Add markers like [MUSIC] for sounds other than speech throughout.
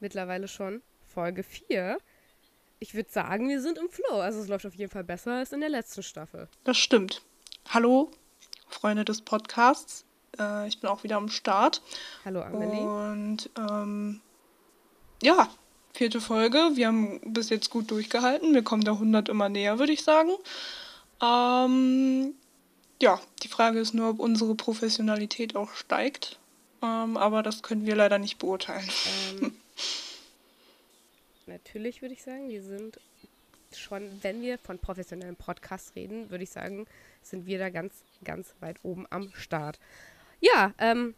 Mittlerweile schon Folge 4. Ich würde sagen, wir sind im Flow. Also es läuft auf jeden Fall besser als in der letzten Staffel. Das stimmt. Hallo, Freunde des Podcasts. Äh, ich bin auch wieder am Start. Hallo Amelie. Und ähm, ja, vierte Folge. Wir haben bis jetzt gut durchgehalten. Wir kommen der 100 immer näher, würde ich sagen. Ähm, ja, die Frage ist nur, ob unsere Professionalität auch steigt. Ähm, aber das können wir leider nicht beurteilen. Ähm, [LAUGHS] natürlich würde ich sagen, wir sind schon, wenn wir von professionellen Podcasts reden, würde ich sagen, sind wir da ganz, ganz weit oben am Start. Ja, ähm,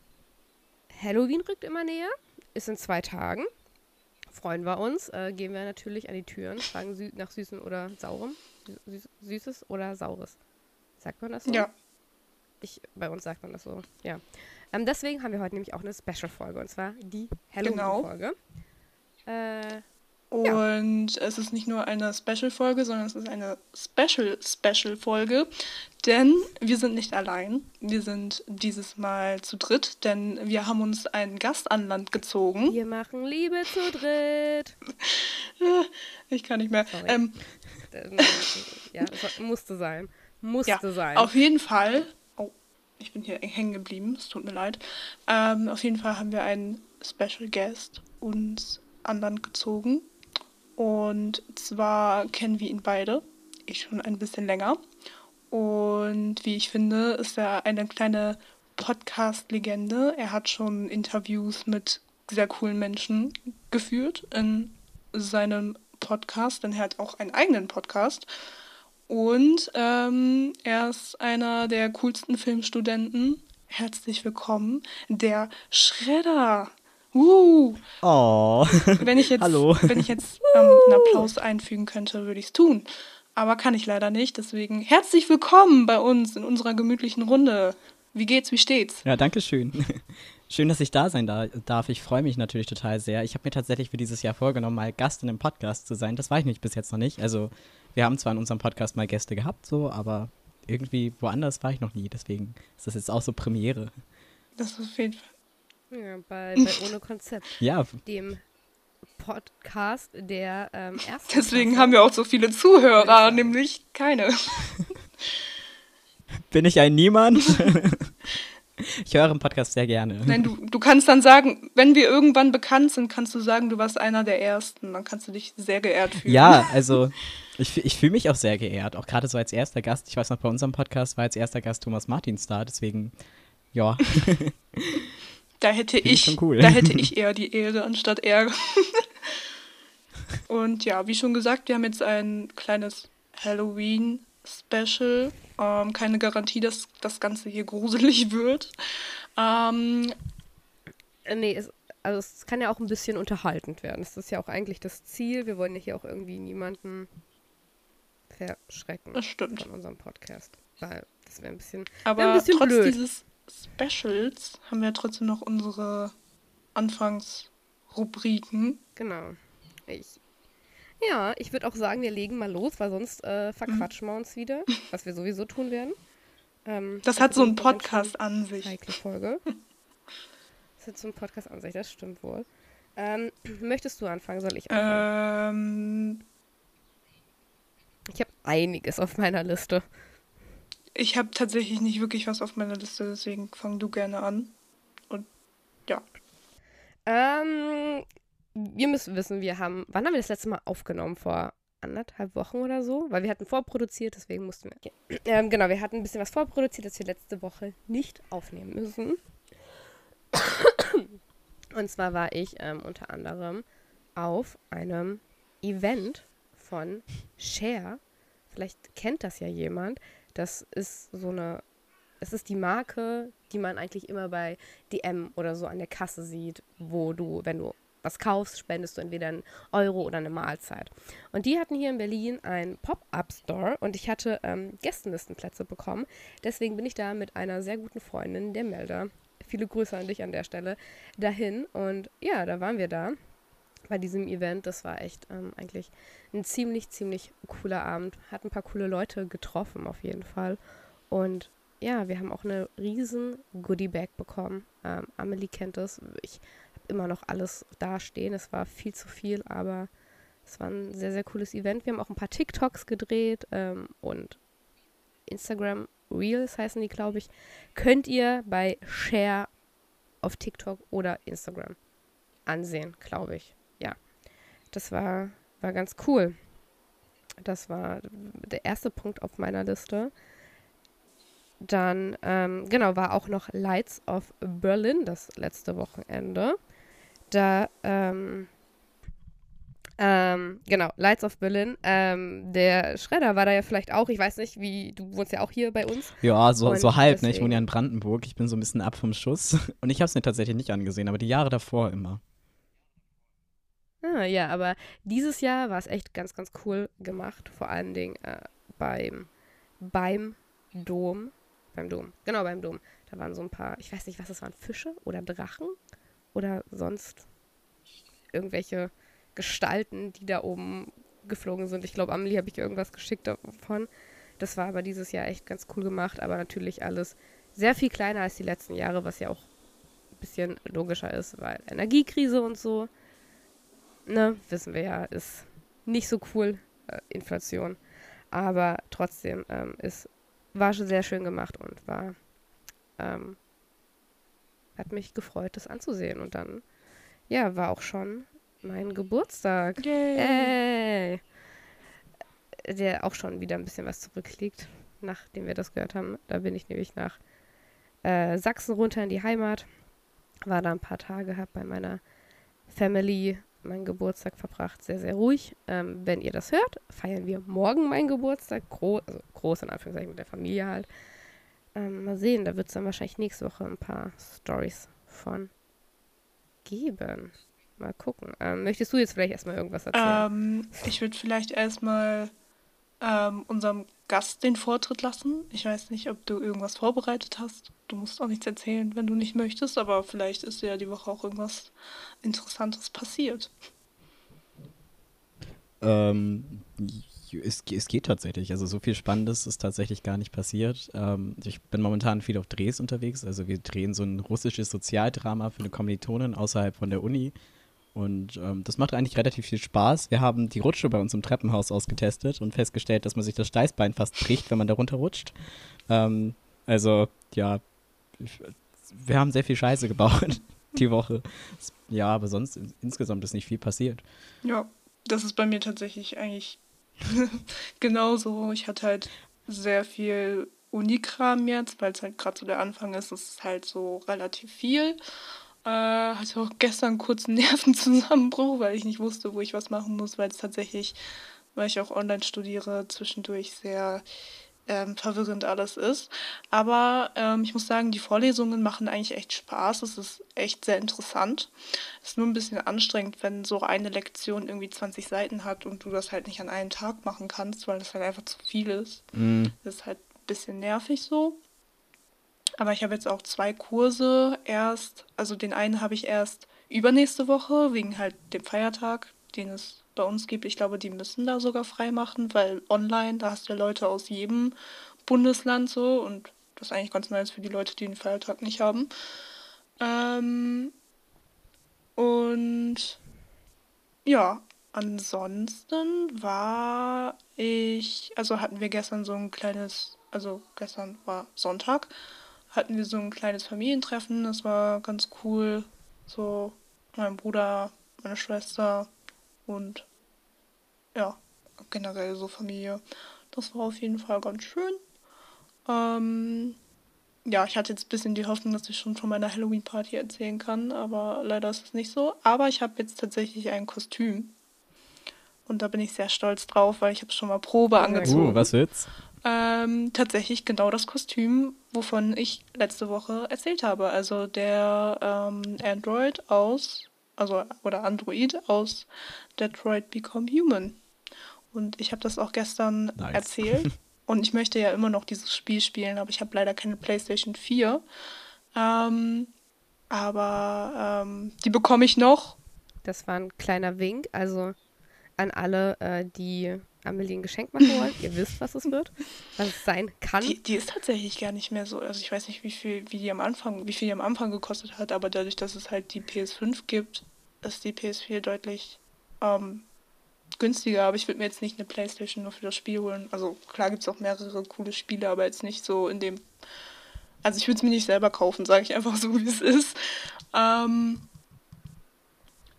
Halloween rückt immer näher, ist in zwei Tagen. Freuen wir uns, äh, gehen wir natürlich an die Türen, fragen sü nach Süßen oder Saurem. Süß Süßes oder Saures. Sagt man das so? Ja. Ich, bei uns sagt man das so, ja. Ähm, deswegen haben wir heute nämlich auch eine Special-Folge und zwar die Halloween-Folge. Genau. Äh, und ja. es ist nicht nur eine Special-Folge, sondern es ist eine Special-Special-Folge, denn wir sind nicht allein. Wir sind dieses Mal zu dritt, denn wir haben uns einen Gast an Land gezogen. Wir machen Liebe zu dritt. [LAUGHS] ich kann nicht mehr. Ähm, [LAUGHS] ja, das musste sein. Musste ja, sein. Auf jeden Fall. Oh, ich bin hier hängen geblieben. Es tut mir leid. Ähm, auf jeden Fall haben wir einen Special Guest uns an Land gezogen. Und zwar kennen wir ihn beide. Ich schon ein bisschen länger. Und wie ich finde, ist er eine kleine Podcast-Legende. Er hat schon Interviews mit sehr coolen Menschen geführt in seinem Podcast, denn er hat auch einen eigenen Podcast. Und ähm, er ist einer der coolsten Filmstudenten. Herzlich willkommen, der Schredder. Uh. Oh. Wenn ich jetzt, [LAUGHS] Hallo. Wenn ich jetzt ähm, einen Applaus einfügen könnte, würde ich es tun. Aber kann ich leider nicht. Deswegen herzlich willkommen bei uns in unserer gemütlichen Runde. Wie geht's? Wie steht's? Ja, danke schön. [LAUGHS] Schön, dass ich da sein darf. Ich freue mich natürlich total sehr. Ich habe mir tatsächlich für dieses Jahr vorgenommen, mal Gast in einem Podcast zu sein. Das war ich nicht bis jetzt noch nicht. Also, wir haben zwar in unserem Podcast mal Gäste gehabt, so, aber irgendwie woanders war ich noch nie. Deswegen ist das jetzt auch so Premiere. Das ist auf jeden Fall ja, bei, bei Ohne Konzept. ja. Dem Podcast der ähm, [LAUGHS] ersten. Deswegen haben wir auch so viele Zuhörer, nämlich keine. [LAUGHS] Bin ich ein Niemand? [LAUGHS] ich höre im Podcast sehr gerne. Nein, du, du kannst dann sagen, wenn wir irgendwann bekannt sind, kannst du sagen, du warst einer der Ersten. Dann kannst du dich sehr geehrt fühlen. Ja, also ich, ich fühle mich auch sehr geehrt. Auch gerade so als erster Gast. Ich weiß noch, bei unserem Podcast war als erster Gast Thomas Martins da. Deswegen, ja. Da hätte ich, cool. da hätte ich [LAUGHS] eher die Ehre anstatt er. [LAUGHS] Und ja, wie schon gesagt, wir haben jetzt ein kleines Halloween-Special. Ähm, keine Garantie, dass das Ganze hier gruselig [LAUGHS] wird. Ähm, äh, nee, es, also es kann ja auch ein bisschen unterhaltend werden. Das ist ja auch eigentlich das Ziel. Wir wollen ja hier auch irgendwie niemanden verschrecken. Das stimmt. Von unserem Podcast. Weil das wäre ein bisschen, Aber ein bisschen trotz blöd. dieses Specials haben wir trotzdem noch unsere Anfangsrubriken. Genau. Ich. Ja, ich würde auch sagen, wir legen mal los, weil sonst äh, verquatschen mhm. wir uns wieder, [LAUGHS] was wir sowieso tun werden. Ähm, das hat so einen Podcast an sich. Heikle Folge. [LAUGHS] das hat so einen Podcast an sich, das stimmt wohl. Ähm, [CLEARS THROAT] möchtest du anfangen? Soll ich anfangen? Ähm, ich habe einiges auf meiner Liste. Ich habe tatsächlich nicht wirklich was auf meiner Liste, deswegen fang du gerne an. Und ja. Ähm, wir müssen wissen, wir haben. Wann haben wir das letzte Mal aufgenommen? Vor anderthalb Wochen oder so? Weil wir hatten vorproduziert, deswegen mussten wir. Ähm, genau, wir hatten ein bisschen was vorproduziert, das wir letzte Woche nicht aufnehmen müssen. Und zwar war ich ähm, unter anderem auf einem Event von Share. Vielleicht kennt das ja jemand. Das ist so eine, es ist die Marke, die man eigentlich immer bei DM oder so an der Kasse sieht, wo du, wenn du was kaufst, spendest du entweder einen Euro oder eine Mahlzeit. Und die hatten hier in Berlin einen Pop-Up-Store und ich hatte ähm, Gästenlistenplätze bekommen. Deswegen bin ich da mit einer sehr guten Freundin, der Melder, viele Grüße an dich an der Stelle, dahin. Und ja, da waren wir da bei diesem Event. Das war echt ähm, eigentlich ein ziemlich, ziemlich cooler Abend. Hat ein paar coole Leute getroffen, auf jeden Fall. Und ja, wir haben auch eine riesen Goodie-Bag bekommen. Ähm, Amelie kennt das. Ich habe immer noch alles dastehen. Es war viel zu viel, aber es war ein sehr, sehr cooles Event. Wir haben auch ein paar TikToks gedreht ähm, und Instagram Reels heißen die, glaube ich. Könnt ihr bei Share auf TikTok oder Instagram ansehen, glaube ich. Das war, war ganz cool. Das war der erste Punkt auf meiner Liste. Dann, ähm, genau, war auch noch Lights of Berlin das letzte Wochenende. Da, ähm, ähm, genau, Lights of Berlin. Ähm, der Schredder war da ja vielleicht auch. Ich weiß nicht, wie, du wohnst ja auch hier bei uns. Ja, so, so halb, ne? Ich wohne ja in Brandenburg. Ich bin so ein bisschen ab vom Schuss. Und ich habe es mir tatsächlich nicht angesehen, aber die Jahre davor immer. Ah, ja, aber dieses Jahr war es echt ganz, ganz cool gemacht. Vor allen Dingen äh, beim, beim Dom. Beim Dom, genau, beim Dom. Da waren so ein paar, ich weiß nicht, was das waren, Fische oder Drachen oder sonst irgendwelche Gestalten, die da oben geflogen sind. Ich glaube, Amelie habe ich irgendwas geschickt davon. Das war aber dieses Jahr echt ganz cool gemacht, aber natürlich alles sehr viel kleiner als die letzten Jahre, was ja auch ein bisschen logischer ist, weil Energiekrise und so ne, wissen wir ja, ist nicht so cool, äh, Inflation. Aber trotzdem ähm, ist, war schon sehr schön gemacht und war, ähm, hat mich gefreut, das anzusehen. Und dann, ja, war auch schon mein Geburtstag. Yay. Hey. Der auch schon wieder ein bisschen was zurückliegt, nachdem wir das gehört haben. Da bin ich nämlich nach äh, Sachsen runter in die Heimat. War da ein paar Tage, hab bei meiner Family meinen Geburtstag verbracht, sehr, sehr ruhig. Ähm, wenn ihr das hört, feiern wir morgen meinen Geburtstag, Gro also groß in Anführungszeichen mit der Familie halt. Ähm, mal sehen, da wird es dann wahrscheinlich nächste Woche ein paar Stories von geben. Mal gucken. Ähm, möchtest du jetzt vielleicht erstmal irgendwas erzählen? Ähm, ich würde vielleicht erstmal ähm, unserem Gast den Vortritt lassen. Ich weiß nicht, ob du irgendwas vorbereitet hast. Du musst auch nichts erzählen, wenn du nicht möchtest, aber vielleicht ist ja die Woche auch irgendwas Interessantes passiert. Ähm, es, es geht tatsächlich. Also so viel Spannendes ist tatsächlich gar nicht passiert. Ähm, ich bin momentan viel auf Drehs unterwegs. Also wir drehen so ein russisches Sozialdrama für eine Kommilitonin außerhalb von der Uni. Und ähm, das macht eigentlich relativ viel Spaß. Wir haben die Rutsche bei uns im Treppenhaus ausgetestet und festgestellt, dass man sich das Steißbein fast bricht, wenn man da runterrutscht. Ähm, also, ja, wir haben sehr viel Scheiße gebaut [LAUGHS] die Woche. Ja, aber sonst insgesamt ist nicht viel passiert. Ja, das ist bei mir tatsächlich eigentlich [LAUGHS] genauso. Ich hatte halt sehr viel Unikram jetzt, weil es halt gerade so der Anfang ist. Es ist halt so relativ viel. Äh, hatte auch gestern kurz einen [LAUGHS] Nervenzusammenbruch, weil ich nicht wusste, wo ich was machen muss, weil es tatsächlich, weil ich auch online studiere, zwischendurch sehr ähm, verwirrend alles ist. Aber ähm, ich muss sagen, die Vorlesungen machen eigentlich echt Spaß. Es ist echt sehr interessant. Es ist nur ein bisschen anstrengend, wenn so eine Lektion irgendwie 20 Seiten hat und du das halt nicht an einem Tag machen kannst, weil das halt einfach zu viel ist. Mhm. Das ist halt ein bisschen nervig so. Aber ich habe jetzt auch zwei Kurse erst, also den einen habe ich erst übernächste Woche, wegen halt dem Feiertag, den es bei uns gibt. Ich glaube, die müssen da sogar frei machen, weil online, da hast du ja Leute aus jedem Bundesland so und das ist eigentlich ganz nice für die Leute, die den Feiertag nicht haben. Ähm, und ja, ansonsten war ich, also hatten wir gestern so ein kleines, also gestern war Sonntag hatten wir so ein kleines Familientreffen. Das war ganz cool. So mein Bruder, meine Schwester und ja, generell so Familie. Das war auf jeden Fall ganz schön. Ähm, ja, ich hatte jetzt ein bisschen die Hoffnung, dass ich schon von meiner Halloween-Party erzählen kann, aber leider ist es nicht so. Aber ich habe jetzt tatsächlich ein Kostüm. Und da bin ich sehr stolz drauf, weil ich habe schon mal Probe angezogen. Uh, was jetzt? Ähm, tatsächlich genau das Kostüm, wovon ich letzte Woche erzählt habe. Also der ähm, Android aus, also oder Android aus Detroit Become Human. Und ich habe das auch gestern nice. erzählt. [LAUGHS] Und ich möchte ja immer noch dieses Spiel spielen, aber ich habe leider keine PlayStation 4. Ähm, aber ähm, die bekomme ich noch. Das war ein kleiner Wink. Also an alle, äh, die Amelie ein Geschenk machen wollen. Ihr wisst, was es wird, was es sein kann. Die, die ist tatsächlich gar nicht mehr so. Also ich weiß nicht, wie viel, wie die am Anfang, wie viel die am Anfang gekostet hat, aber dadurch, dass es halt die PS5 gibt, ist die PS4 deutlich ähm, günstiger. Aber ich würde mir jetzt nicht eine Playstation nur für das Spiel holen. Also klar gibt es auch mehrere coole Spiele, aber jetzt nicht so in dem. Also ich würde es mir nicht selber kaufen, sage ich einfach so, wie es ist. Ähm,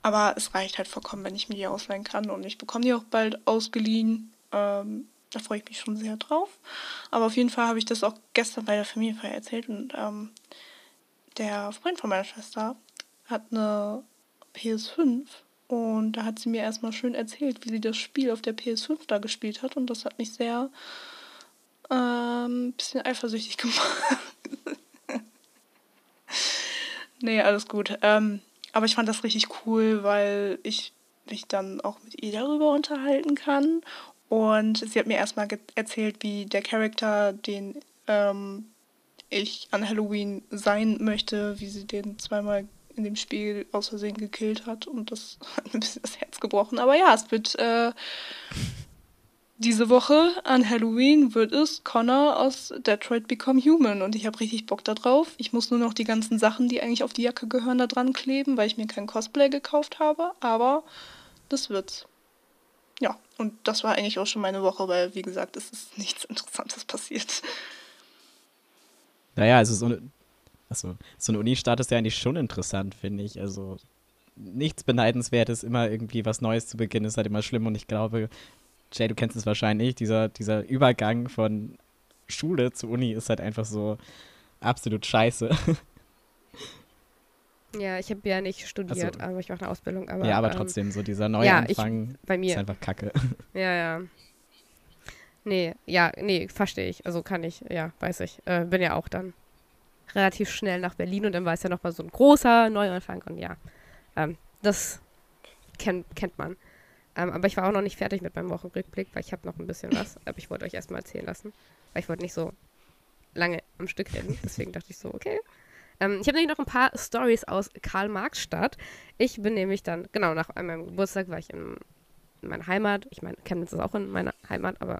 aber es reicht halt vollkommen, wenn ich mir die ausleihen kann. Und ich bekomme die auch bald ausgeliehen. Ähm, da freue ich mich schon sehr drauf. Aber auf jeden Fall habe ich das auch gestern bei der Familienfeier erzählt. Und ähm, der Freund von meiner Schwester hat eine PS5. Und da hat sie mir erstmal schön erzählt, wie sie das Spiel auf der PS5 da gespielt hat. Und das hat mich sehr ähm, bisschen eifersüchtig [LAUGHS] gemacht. nee, alles gut. Ähm, aber ich fand das richtig cool, weil ich mich dann auch mit ihr darüber unterhalten kann. Und sie hat mir erstmal erzählt, wie der Charakter, den ähm, ich an Halloween sein möchte, wie sie den zweimal in dem Spiel aus Versehen gekillt hat. Und das [LAUGHS] hat mir ein bisschen das Herz gebrochen. Aber ja, es wird äh, diese Woche an Halloween wird es Connor aus Detroit Become Human und ich habe richtig Bock darauf. Ich muss nur noch die ganzen Sachen, die eigentlich auf die Jacke gehören, da dran kleben, weil ich mir kein Cosplay gekauft habe, aber das wird's. Ja, und das war eigentlich auch schon meine Woche, weil wie gesagt, es ist nichts Interessantes passiert. Naja, also so eine, achso, so ein Uni-Start ist ja eigentlich schon interessant, finde ich. Also nichts Beneidenswertes, immer irgendwie was Neues zu beginnen, ist halt immer schlimm und ich glaube, Jay, du kennst es wahrscheinlich, dieser, dieser Übergang von Schule zu Uni ist halt einfach so absolut scheiße. [LAUGHS] Ja, ich habe ja nicht studiert, also, aber ich mache eine Ausbildung. Aber, ja, aber ähm, trotzdem, so dieser Neuanfang ja, bei mir. ist einfach kacke. [LAUGHS] Ja, ja. Nee, ja, nee, verstehe ich. Also kann ich, ja, weiß ich. Äh, bin ja auch dann relativ schnell nach Berlin und dann war es ja nochmal so ein großer Neuanfang und ja, ähm, das kenn, kennt man. Ähm, aber ich war auch noch nicht fertig mit meinem Wochenrückblick, weil ich habe noch ein bisschen was. [LAUGHS] Aber ich wollte euch erstmal erzählen lassen. Weil ich wollte nicht so lange am Stück reden. Deswegen dachte ich so, okay. Ähm, ich habe nämlich noch ein paar Stories aus Karl-Marx-Stadt. Ich bin nämlich dann, genau, nach meinem Geburtstag war ich in, in meiner Heimat. Ich meine, Chemnitz ist auch in meiner Heimat, aber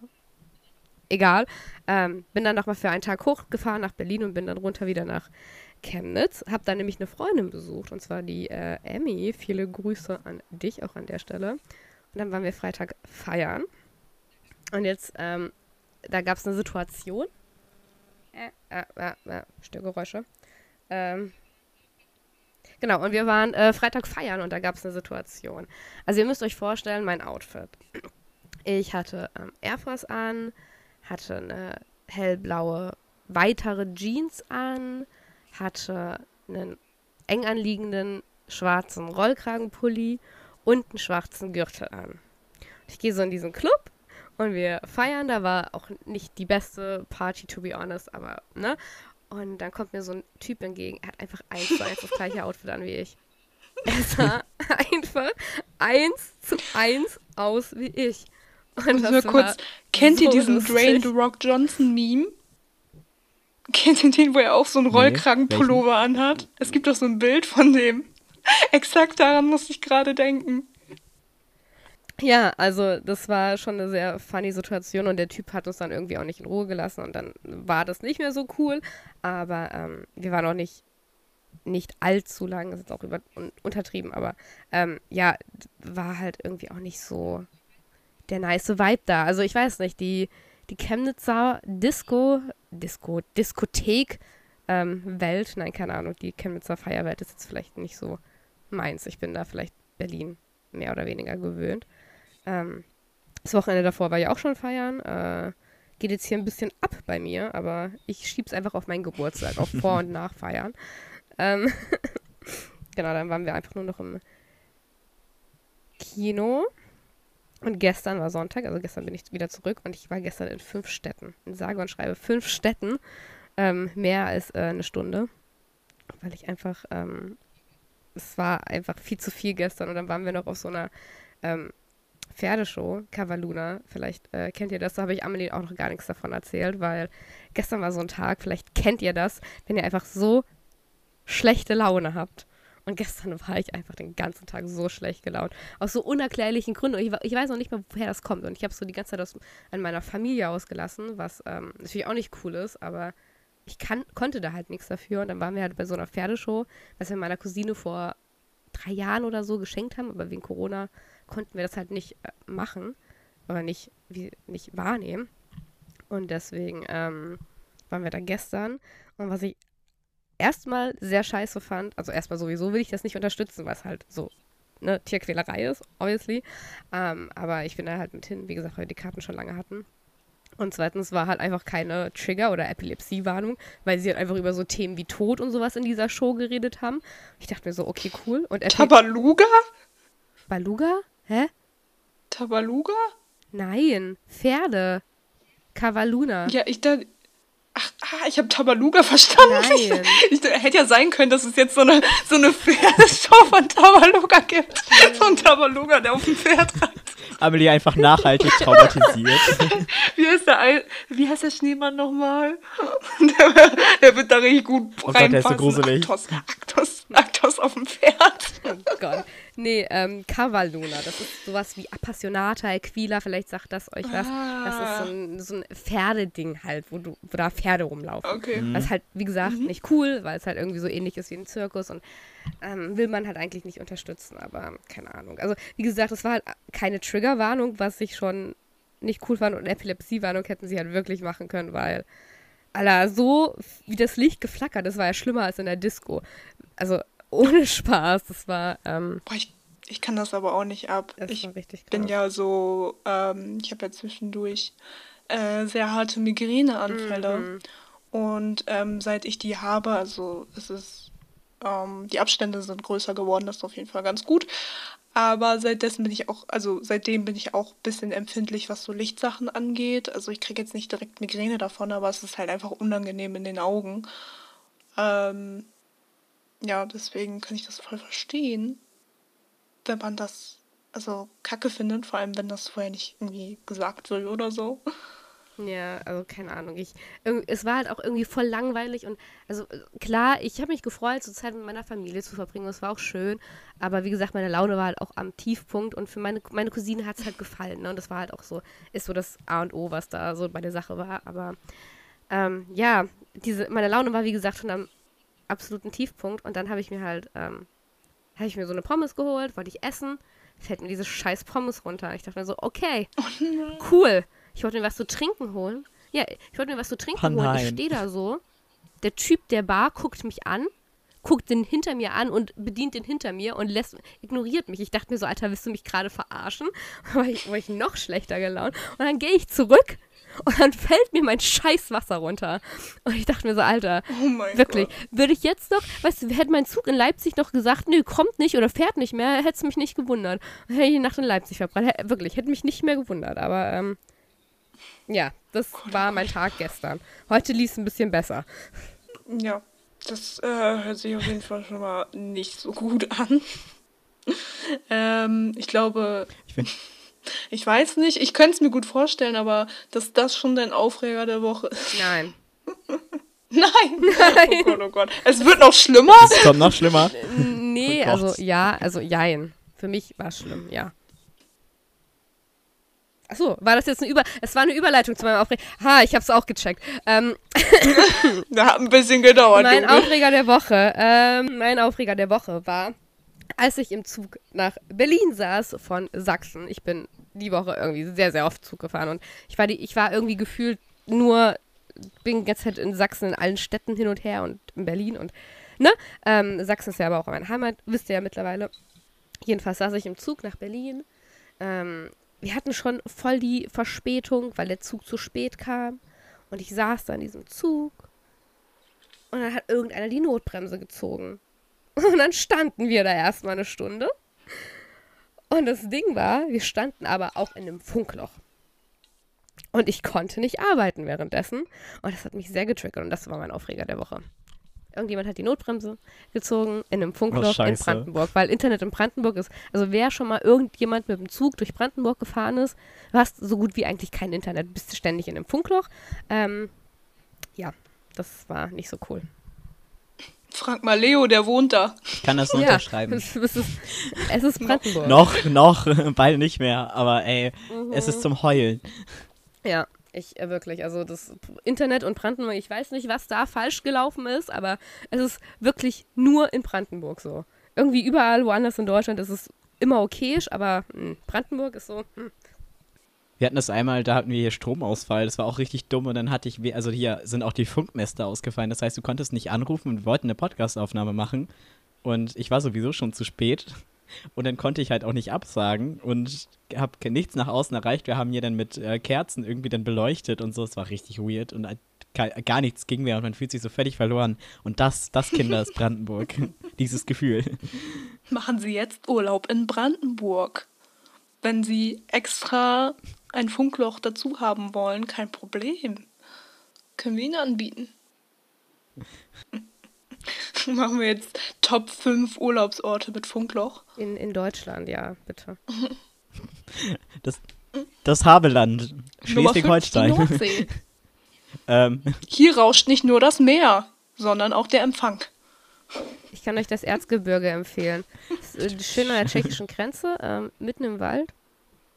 egal. Ähm, bin dann nochmal für einen Tag hochgefahren nach Berlin und bin dann runter wieder nach Chemnitz. Hab dann nämlich eine Freundin besucht, und zwar die äh, Emmy. Viele Grüße an dich auch an der Stelle. Und dann waren wir Freitag feiern. Und jetzt, ähm, da gab es eine Situation. Äh, äh, äh, äh, Störgeräusche. Ähm, genau, und wir waren äh, Freitag feiern und da gab es eine Situation. Also ihr müsst euch vorstellen, mein Outfit. Ich hatte ähm, Air Force an, hatte eine hellblaue, weitere Jeans an, hatte einen eng anliegenden schwarzen Rollkragenpulli und einen schwarzen Gürtel an. Ich gehe so in diesen Club und wir feiern. Da war auch nicht die beste Party, to be honest, aber, ne? Und dann kommt mir so ein Typ entgegen. Er hat einfach eins zu eins das gleiche Outfit an wie ich. Er sah [LAUGHS] einfach eins zu eins aus wie ich. Und das nur kurz, kennt so ihr diesen lustig. Drain the Rock Johnson Meme? Kennt ihr den, wo er auch so einen Rollkragenpullover nee, anhat? Es gibt doch so ein Bild von dem. [LAUGHS] Exakt daran muss ich gerade denken. Ja, also das war schon eine sehr funny Situation und der Typ hat uns dann irgendwie auch nicht in Ruhe gelassen und dann war das nicht mehr so cool. Aber ähm, wir waren auch nicht, nicht allzu lang, das ist auch über, un, untertrieben, aber ähm, ja, war halt irgendwie auch nicht so der nice Vibe da. Also ich weiß nicht, die, die Chemnitzer Disco, Disco, Diskothek ähm, Welt, nein, keine Ahnung, die Chemnitzer Feierwelt ist jetzt vielleicht nicht so meins. Ich bin da vielleicht Berlin mehr oder weniger gewöhnt. Ähm, das Wochenende davor war ja auch schon feiern. Äh, geht jetzt hier ein bisschen ab bei mir, aber ich schieb's einfach auf meinen Geburtstag, auf Vor- und Nachfeiern. Ähm, [LAUGHS] genau, dann waren wir einfach nur noch im Kino. Und gestern war Sonntag, also gestern bin ich wieder zurück und ich war gestern in fünf Städten. In sage und schreibe fünf Städten. Ähm, mehr als äh, eine Stunde. Weil ich einfach ähm, es war einfach viel zu viel gestern und dann waren wir noch auf so einer ähm, Pferdeshow, Cavaluna, vielleicht äh, kennt ihr das, da habe ich Amelie auch noch gar nichts davon erzählt, weil gestern war so ein Tag, vielleicht kennt ihr das, wenn ihr einfach so schlechte Laune habt Und gestern [LAUGHS] war ich einfach den ganzen Tag so schlecht gelaunt. Aus so unerklärlichen Gründen. Ich, ich weiß auch nicht mal, woher das kommt. Und ich habe so die ganze Zeit aus, an meiner Familie ausgelassen, was ähm, natürlich auch nicht cool ist, aber ich kann, konnte da halt nichts dafür. Und dann waren wir halt bei so einer Pferdeshow, was wir meiner Cousine vor drei Jahren oder so geschenkt haben, aber wegen Corona konnten wir das halt nicht äh, machen oder nicht, wie, nicht wahrnehmen. Und deswegen ähm, waren wir da gestern. Und was ich erstmal sehr scheiße fand, also erstmal sowieso will ich das nicht unterstützen, weil es halt so ne, Tierquälerei ist, obviously. Ähm, aber ich bin da halt mit hin, wie gesagt, weil wir die Karten schon lange hatten. Und zweitens war halt einfach keine Trigger- oder Epilepsie-Warnung, weil sie halt einfach über so Themen wie Tod und sowas in dieser Show geredet haben. Ich dachte mir so, okay, cool. Und Epi Tabaluga? Baluga? Hä? Tabaluga? Nein, Pferde. Cavaluna. Ja, ich dachte. Ach, ah, ich habe Tabaluga verstanden. Nein. [LAUGHS] Ich, hätte ja sein können, dass es jetzt so eine, so eine Pferdeshow von Tabaluga gibt. So ein Tabaluga, der auf dem Pferd reitet. Amelie einfach nachhaltig traumatisiert. [LAUGHS] Wie heißt der, Ei- wie heißt der Schneemann nochmal? [LAUGHS] Der, der wird da richtig gut Oh Gott, der ist so reinpassen. gruselig. Aktos, Aktos, Aktos auf dem Pferd. Oh Gott. Nee, ähm, Cavaluna. Das ist sowas wie Appassionata, Equila, vielleicht sagt das euch was. Das ist so ein, so ein Pferdeding halt, wo, du, wo da Pferde rumlaufen. Okay. Mhm. Das ist halt, wie gesagt, nicht cool, weil es halt irgendwie so ähnlich ist wie ein Zirkus und ähm, will man halt eigentlich nicht unterstützen, aber keine Ahnung. Also, wie gesagt, es war halt keine Triggerwarnung, was ich schon nicht cool fand und Epilepsiewarnung hätten sie halt wirklich machen können, weil, Alter, so wie das Licht geflackert, das war ja schlimmer als in der Disco. Also, ohne Spaß, das war, ähm, Boah, ich, ich kann das aber auch nicht ab. ich bin ja so, ähm, ich habe ja zwischendurch äh, sehr harte Migräneanfälle. Mhm. Und ähm, seit ich die habe, also es ist, ähm, die Abstände sind größer geworden, das ist auf jeden Fall ganz gut. Aber seitdessen bin ich auch, also seitdem bin ich auch ein bisschen empfindlich, was so Lichtsachen angeht. Also ich kriege jetzt nicht direkt Migräne davon, aber es ist halt einfach unangenehm in den Augen. Ähm, ja, deswegen kann ich das voll verstehen, wenn man das also kacke findet, vor allem wenn das vorher nicht irgendwie gesagt wird oder so. Ja, also keine Ahnung. Ich, es war halt auch irgendwie voll langweilig und also klar, ich habe mich gefreut, so Zeit mit meiner Familie zu verbringen. Das war auch schön. Aber wie gesagt, meine Laune war halt auch am Tiefpunkt und für meine, meine Cousine hat es halt gefallen. Ne? Und das war halt auch so, ist so das A und O, was da so bei der Sache war. Aber ähm, ja, diese, meine Laune war wie gesagt schon am absoluten Tiefpunkt und dann habe ich mir halt, ähm, habe ich mir so eine Pommes geholt, wollte ich essen, fällt mir diese scheiß Pommes runter. Ich dachte mir so, okay, [LAUGHS] cool. Ich wollte mir was zu trinken holen. Ja, ich wollte mir was zu trinken Oh holen. Ich stehe da so. Der Typ der Bar guckt mich an, guckt den hinter mir an und bedient den hinter mir und lässt, ignoriert mich. Ich dachte mir so, Alter, willst du mich gerade verarschen? [LAUGHS] War ich, war ich noch schlechter gelaunt. Und dann gehe ich zurück und dann fällt mir mein scheiß Wasser runter. Und ich dachte mir so, Alter, Oh mein Wirklich. Gott. Würde ich jetzt noch, weißt du, hätte mein Zug in Leipzig noch gesagt, nö, kommt nicht oder fährt nicht mehr, hätte es mich nicht gewundert. Dann hätte ich die Nacht in Leipzig verbracht. Hä- Wirklich, hätte mich nicht mehr gewundert. Aber ähm, ja, das war mein Tag gestern. Heute lief es ein bisschen besser. Ja, das äh, hört sich auf jeden Fall schon mal nicht so gut an. [LAUGHS] ähm, ich glaube, Ich bin, ich weiß nicht, ich könnte es mir gut vorstellen, aber dass das schon dein Aufreger der Woche ist. Nein. [LAUGHS] [LAUGHS] Nein! Oh Gott, oh Gott. Es wird noch schlimmer? es kommt noch schlimmer. Nee, Oh also ja, also jein. Für mich war es schlimm, ja. Achso, war das jetzt eine Über... Es war eine Überleitung zu meinem Aufreger. Ha, ich hab's auch gecheckt. Ähm, [LAUGHS] Da hat ein bisschen gedauert. Mein. Aufreger der Woche, ähm, mein Aufreger der Woche war, als ich im Zug nach Berlin saß von Sachsen. Ich bin die Woche irgendwie sehr, sehr oft Zug gefahren und ich war, die, ich war irgendwie gefühlt nur, bin ganze Zeit in Sachsen in allen Städten hin und her und in Berlin und, ne? Ähm, Sachsen ist ja aber auch meine Heimat, wisst ihr ja mittlerweile. Jedenfalls saß ich im Zug nach Berlin. Ähm, wir hatten schon voll die Verspätung, weil der Zug zu spät kam. Und ich saß da in diesem Zug und dann hat irgendeiner die Notbremse gezogen. [LAUGHS] Und dann standen wir da erstmal eine Stunde. Und das Ding war, wir standen aber auch in einem Funkloch. Und ich konnte nicht arbeiten währenddessen. Und das hat mich sehr getriggert. Und das war mein Aufreger der Woche. Irgendjemand hat die Notbremse gezogen in einem Funkloch in Scheiße. Brandenburg. Weil Internet in Brandenburg ist. Also wer schon mal irgendjemand mit dem Zug durch Brandenburg gefahren ist, du hast so gut wie eigentlich kein Internet. Bist ständig in einem Funkloch. Ähm, ja, das war nicht so cool. Frag mal Leo, der wohnt da. Ich kann das nur Ja, unterschreiben. es, es, ist, es ist Brandenburg. Noch, noch, [LAUGHS] beide nicht mehr, aber ey, es Mhm. ist zum Heulen. Ja, ich äh, wirklich. Also das Internet und Brandenburg, ich weiß nicht, was da falsch gelaufen ist, aber es ist wirklich nur in Brandenburg so. Irgendwie überall woanders in Deutschland ist es immer okayisch, aber mh, Brandenburg ist so. Hm. Wir hatten das einmal, da hatten wir hier Stromausfall, das war auch richtig dumm und dann hatte ich, also hier sind auch die Funkmäste ausgefallen, das heißt, du konntest nicht anrufen und wir wollten eine Podcastaufnahme machen und ich war sowieso schon zu spät [LAUGHS] und dann konnte ich halt auch nicht absagen und habe nichts nach außen erreicht. Wir haben hier dann mit äh, Kerzen irgendwie dann beleuchtet und so, es war richtig weird und äh, gar, gar nichts ging mehr und man fühlt sich so völlig verloren und das, das Kinder ist Brandenburg, [LAUGHS] dieses Gefühl. Machen Sie jetzt Urlaub in Brandenburg. Wenn Sie extra ein Funkloch dazu haben wollen, kein Problem. Können wir Ihnen anbieten. [LAUGHS] Machen wir jetzt Top 5 Urlaubsorte mit Funkloch. In, in Deutschland, ja, bitte. [LAUGHS] Das, das Habeland, Schleswig-Holstein. [LAUGHS] Ähm, Hier rauscht nicht nur das Meer, sondern auch der Empfang. Ich kann euch das Erzgebirge empfehlen. Ist, äh, schön an der tschechischen Grenze, ähm, mitten im Wald.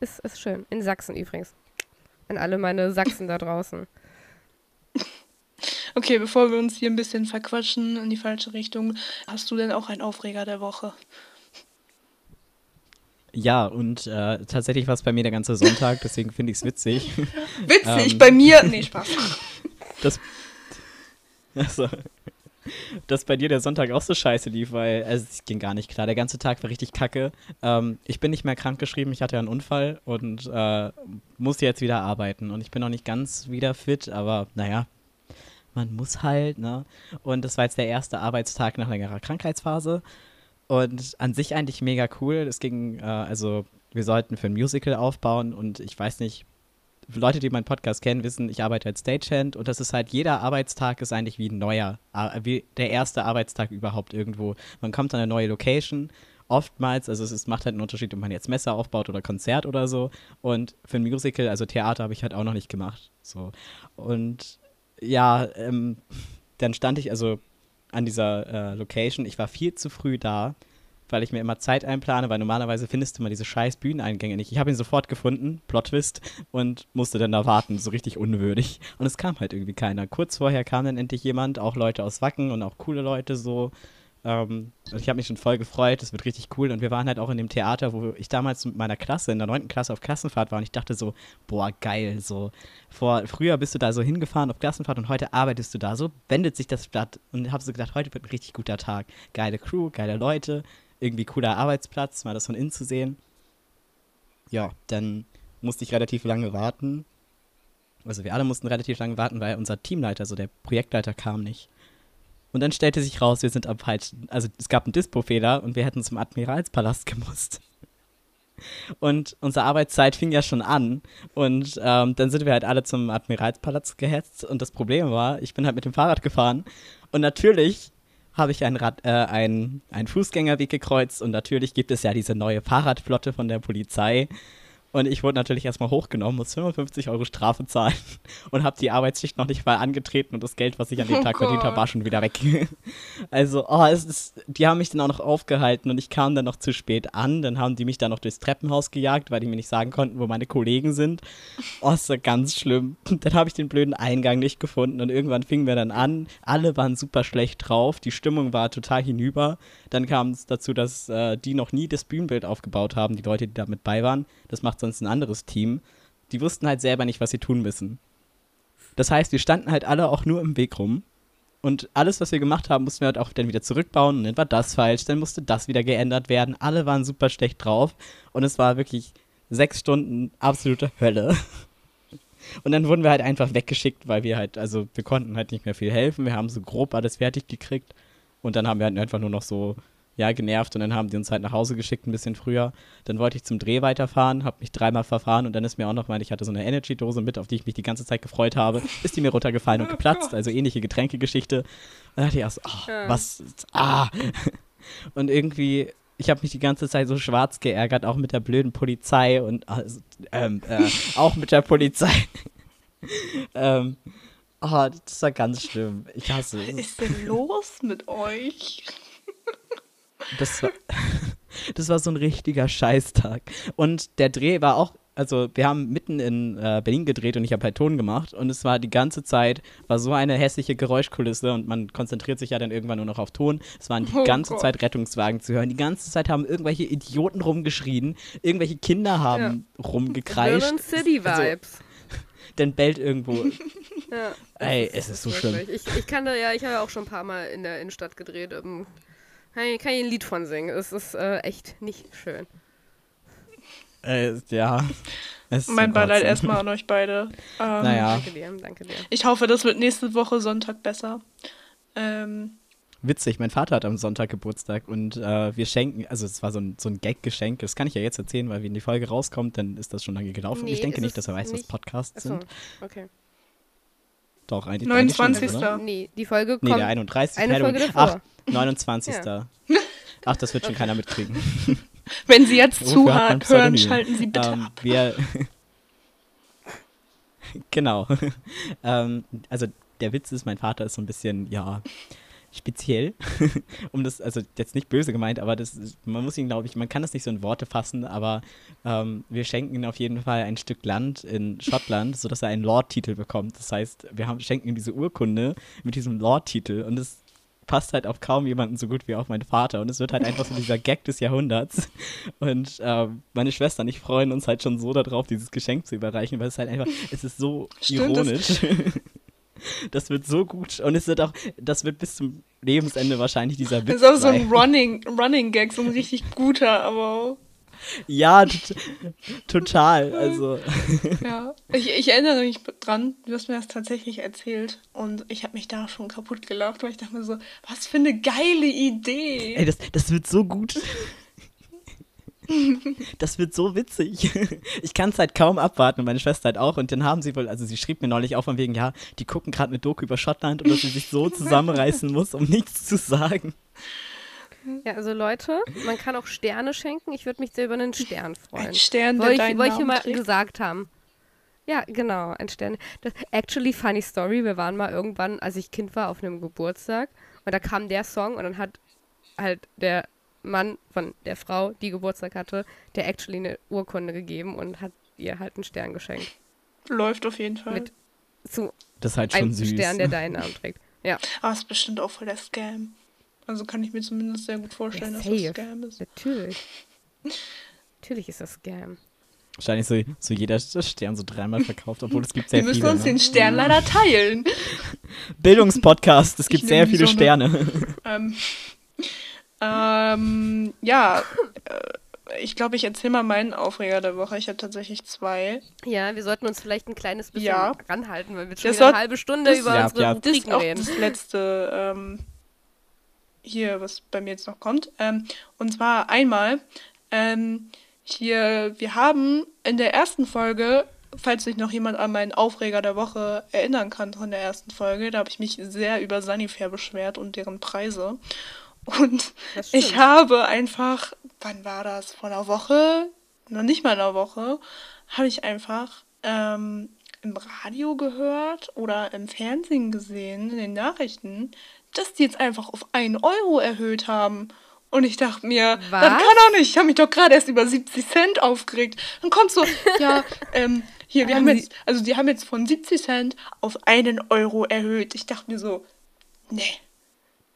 Ist, ist schön. In Sachsen übrigens. An alle meine Sachsen da draußen. [LAUGHS] Okay, bevor wir uns hier ein bisschen verquatschen in die falsche Richtung, hast du denn auch einen Aufreger der Woche? Ja, und äh, tatsächlich war es bei mir der ganze Sonntag, deswegen finde ich es witzig. [LAUGHS] Witzig, Ähm. bei mir. Nee, Spaß. [LAUGHS] dass, also, dass bei dir der Sonntag auch so scheiße lief, weil also, es ging gar nicht klar. Der ganze Tag war richtig kacke. Ähm, ich bin nicht mehr krank geschrieben, ich hatte einen Unfall und äh, musste jetzt wieder arbeiten. Und ich bin noch nicht ganz wieder fit, aber naja, man muss halt, ne? Und das war jetzt der erste Arbeitstag nach längerer Krankheitsphase. Und an sich eigentlich mega cool. Es ging, äh, also wir sollten für ein Musical aufbauen und ich weiß nicht, Leute, die meinen Podcast kennen, wissen, ich arbeite als Stagehand und das ist halt, jeder Arbeitstag ist eigentlich wie ein neuer, wie der erste Arbeitstag überhaupt irgendwo. Man kommt an eine neue Location, oftmals, also es ist, macht halt einen Unterschied, ob man jetzt Messer aufbaut oder Konzert oder so. Und für ein Musical, also Theater, habe ich halt auch noch nicht gemacht. So. Und ja, ähm, dann stand ich also an dieser äh, Location. Ich war viel zu früh da, weil ich mir immer Zeit einplane, weil normalerweise findest du mal diese scheiß Bühneneingänge nicht. Ich habe ihn sofort gefunden, Plot-Twist, und musste dann da warten, so richtig unwürdig. Und es kam halt irgendwie keiner. Kurz vorher kam dann endlich jemand, auch Leute aus Wacken und auch coole Leute so. Ähm, und ich habe mich schon voll gefreut, das wird richtig cool. Und wir waren halt auch in dem Theater, wo ich damals mit meiner Klasse, in der 9. Klasse auf Klassenfahrt war. Und ich dachte so, boah, geil, so. Vor, früher bist du da so hingefahren auf Klassenfahrt und heute arbeitest du da. So wendet sich das Blatt. Und habe so gedacht, heute wird ein richtig guter Tag. Geile Crew, geile Leute, irgendwie cooler Arbeitsplatz, mal das von innen zu sehen. Ja, dann musste ich relativ lange warten. Also wir alle mussten relativ lange warten, weil unser Teamleiter, also der Projektleiter, kam nicht. Und dann stellte sich raus, wir sind am falschen, also es gab einen Dispo-Fehler und wir hätten zum Admiralspalast [LAUGHS] gemusst. Und unsere Arbeitszeit fing ja schon an und ähm, dann sind wir halt alle zum Admiralspalast gehetzt und das Problem war, ich bin halt mit dem Fahrrad gefahren und natürlich habe ich einen, Rad, äh, einen, einen Fußgängerweg gekreuzt und natürlich gibt es ja diese neue Fahrradflotte von der Polizei und ich wurde natürlich erstmal hochgenommen, muss 55 Euro Strafe zahlen [LAUGHS] und habe die Arbeitsschicht noch nicht mal angetreten und das Geld, was ich an dem Oh Tag verdient habe, war schon wieder weg. [LAUGHS] Also, oh, es ist, die haben mich dann auch noch aufgehalten und ich kam dann noch zu spät an. Dann haben die mich dann noch durchs Treppenhaus gejagt, weil die mir nicht sagen konnten, wo meine Kollegen sind. Oh, ist ja ganz schlimm. [LAUGHS] Dann habe ich den blöden Eingang nicht gefunden und irgendwann fingen wir dann an. Alle waren super schlecht drauf. Die Stimmung war total hinüber. Dann kam es dazu, dass äh, die noch nie das Bühnenbild aufgebaut haben, die Leute, die da mit bei waren. Das macht sonst ein anderes Team. Die wussten halt selber nicht, was sie tun müssen. Das heißt, wir standen halt alle auch nur im Weg rum. Und alles, was wir gemacht haben, mussten wir halt auch dann wieder zurückbauen. Und dann war das falsch, dann musste das wieder geändert werden. Alle waren super schlecht drauf. Und es war wirklich sechs Stunden absolute Hölle. [LAUGHS] Und dann wurden wir halt einfach weggeschickt, weil wir halt, also wir konnten halt nicht mehr viel helfen. Wir haben so grob alles fertig gekriegt. Und dann haben wir halt einfach nur noch so, ja, genervt. Und dann haben die uns halt nach Hause geschickt, ein bisschen früher. Dann wollte ich zum Dreh weiterfahren, habe mich dreimal verfahren. Und dann ist mir auch noch mal, ich hatte so eine Energy-Dose mit, auf die ich mich die ganze Zeit gefreut habe, ist die mir runtergefallen und geplatzt. Also ähnliche Getränkegeschichte. Und dann dachte ich erst, oh, was, ah. [LAUGHS] Und irgendwie, ich habe mich die ganze Zeit so schwarz geärgert, auch mit der blöden Polizei und also, ähm, äh, auch mit der Polizei. [LAUGHS] ähm, oh, Oh, das war ganz schlimm. Ich hasse Was es. ist denn los mit euch? [LAUGHS] Das war, [LAUGHS] das war so ein richtiger Scheißtag. Und der Dreh war auch, also wir haben mitten in äh, Berlin gedreht und ich habe halt Ton gemacht und es war die ganze Zeit, war so eine hässliche Geräuschkulisse und man konzentriert sich ja dann irgendwann nur noch auf Ton. Es waren die Oh ganze Gott. Zeit Rettungswagen zu hören. Die ganze Zeit haben irgendwelche Idioten rumgeschrien, irgendwelche Kinder haben rumgekreischt. Urban City Also, Vibes. [LAUGHS] dann bellt irgendwo. Ja, Ey, es ist so schlimm. Ich, ich kann da ja, ich habe ja auch schon ein paar Mal in der Innenstadt gedreht. Ähm, kann, ich, kann ich ein Lied von singen. Es ist äh, echt nicht schön. Äh, ja. Mein Beileid erstmal an euch beide. [LAUGHS] Ähm, Naja. Danke dir, danke dir. Ich hoffe, das wird nächste Woche Sonntag besser. Ähm, Witzig, mein Vater hat am Sonntag Geburtstag und äh, wir schenken, also es war so ein, so ein Gag-Geschenk, das kann ich ja jetzt erzählen, weil wenn die Folge rauskommt, dann ist das schon lange gelaufen. Nee, ich denke nicht, dass er weiß, was. Podcasts Achso, sind. okay. Doch, eigentlich. eigentlich schon, 29. oder? Nee, die Folge Nee, kommt. der 31. eine. Folge davor. Ach, 29. Ach, das wird schon Okay. keiner mitkriegen. [LAUGHS] wenn Sie jetzt man zuhören, hören, schalten Sie bitte ähm, ab. wir [LAUGHS] genau. [LAUGHS] ähm, also der Witz ist, mein Vater ist so ein bisschen, ja, speziell. [LAUGHS] um das, also jetzt nicht böse gemeint, aber das ist, man muss ihn, glaube ich, man kann das nicht so in Worte fassen, aber ähm, wir schenken ihm auf jeden Fall ein Stück Land in Schottland, sodass er einen Lord-Titel bekommt. Das heißt, wir haben, schenken ihm diese Urkunde mit diesem Lord-Titel und es passt halt auf kaum jemanden so gut wie auf meinen Vater. Und es wird halt einfach so dieser Gag des Jahrhunderts. Und ähm, meine Schwester und ich freuen uns halt schon so darauf, dieses Geschenk zu überreichen, weil es halt einfach, es ist so Stimmt, ironisch. [LAUGHS] [LAUGHS] Das wird so gut und es wird auch, das wird bis zum Lebensende wahrscheinlich dieser Das Witz ist auch so ein. Running, Running Gag, so ein richtig guter, aber Ja, tot- total. Also ja. Ich, ich erinnere mich dran, du hast mir das tatsächlich erzählt und ich habe mich da schon kaputt gelacht, weil ich dachte mir so, was für eine geile Idee. Ey, das, das wird so gut. [LAUGHS] Das wird so witzig. [LAUGHS] Ich kann es halt kaum abwarten und meine Schwester halt auch. Und dann haben sie wohl, also sie schrieb mir neulich auch von wegen, ja, die gucken gerade eine Doku über Schottland und dass sie sich so [LAUGHS] zusammenreißen muss, um nichts zu sagen. Ja, also Leute, man kann auch Sterne schenken. Ich würde mich sehr über einen Stern freuen. Ein Stern, der Wollte ich, wollte ich mal trägt. gesagt haben. Ja, genau, ein Stern. Das, actually, funny story. Wir waren mal irgendwann, als ich Kind war, auf einem Geburtstag und da kam der Song und dann hat halt der Mann von der Frau, die Geburtstag hatte, der actually eine Urkunde gegeben und hat ihr halt einen Stern geschenkt. Läuft auf jeden Fall. Mit zu Das ist halt schon einem süß. Stern, der deinen Namen trägt. Ja, Aber es ist bestimmt auch voll der Scam. Also kann ich mir zumindest sehr gut vorstellen, Ja, dass das. Scam ist. natürlich. Natürlich ist das Scam. Wahrscheinlich so, so jeder Stern so dreimal verkauft, obwohl es gibt sehr Wir müssen viele. uns Ne? den Stern leider teilen. Bildungspodcast, es gibt sehr viele Sonne. Sterne. ähm, ähm, ja, äh, ich glaube, ich erzähle mal meinen Aufreger der Woche. Ich habe tatsächlich zwei. Ja, wir sollten uns vielleicht ein kleines bisschen Ja. ranhalten, weil wir schon Das wieder eine halbe Stunde das- über Ja, unsere ja. Das ist Rubriken auch reden. das letzte ähm, hier, was bei mir jetzt noch kommt. Ähm, und zwar einmal ähm, hier, wir haben in der ersten Folge, falls sich noch jemand an meinen Aufreger der Woche erinnern kann von der ersten Folge, da habe ich mich sehr über Sanifair beschwert und deren Preise. Und ich habe einfach, wann war das? Vor einer Woche? Noch nicht mal einer Woche, habe ich einfach ähm, im Radio gehört oder im Fernsehen gesehen, in den Nachrichten, dass die jetzt einfach auf 1 Euro erhöht haben. Und ich dachte mir, Was? das kann doch nicht. Ich habe mich doch gerade erst über 70 Cent aufgeregt. Dann kommt so, ja, ähm, hier, wir Haben haben jetzt, also die haben jetzt von 70 Cent auf einen Euro erhöht. Ich dachte mir so, nee,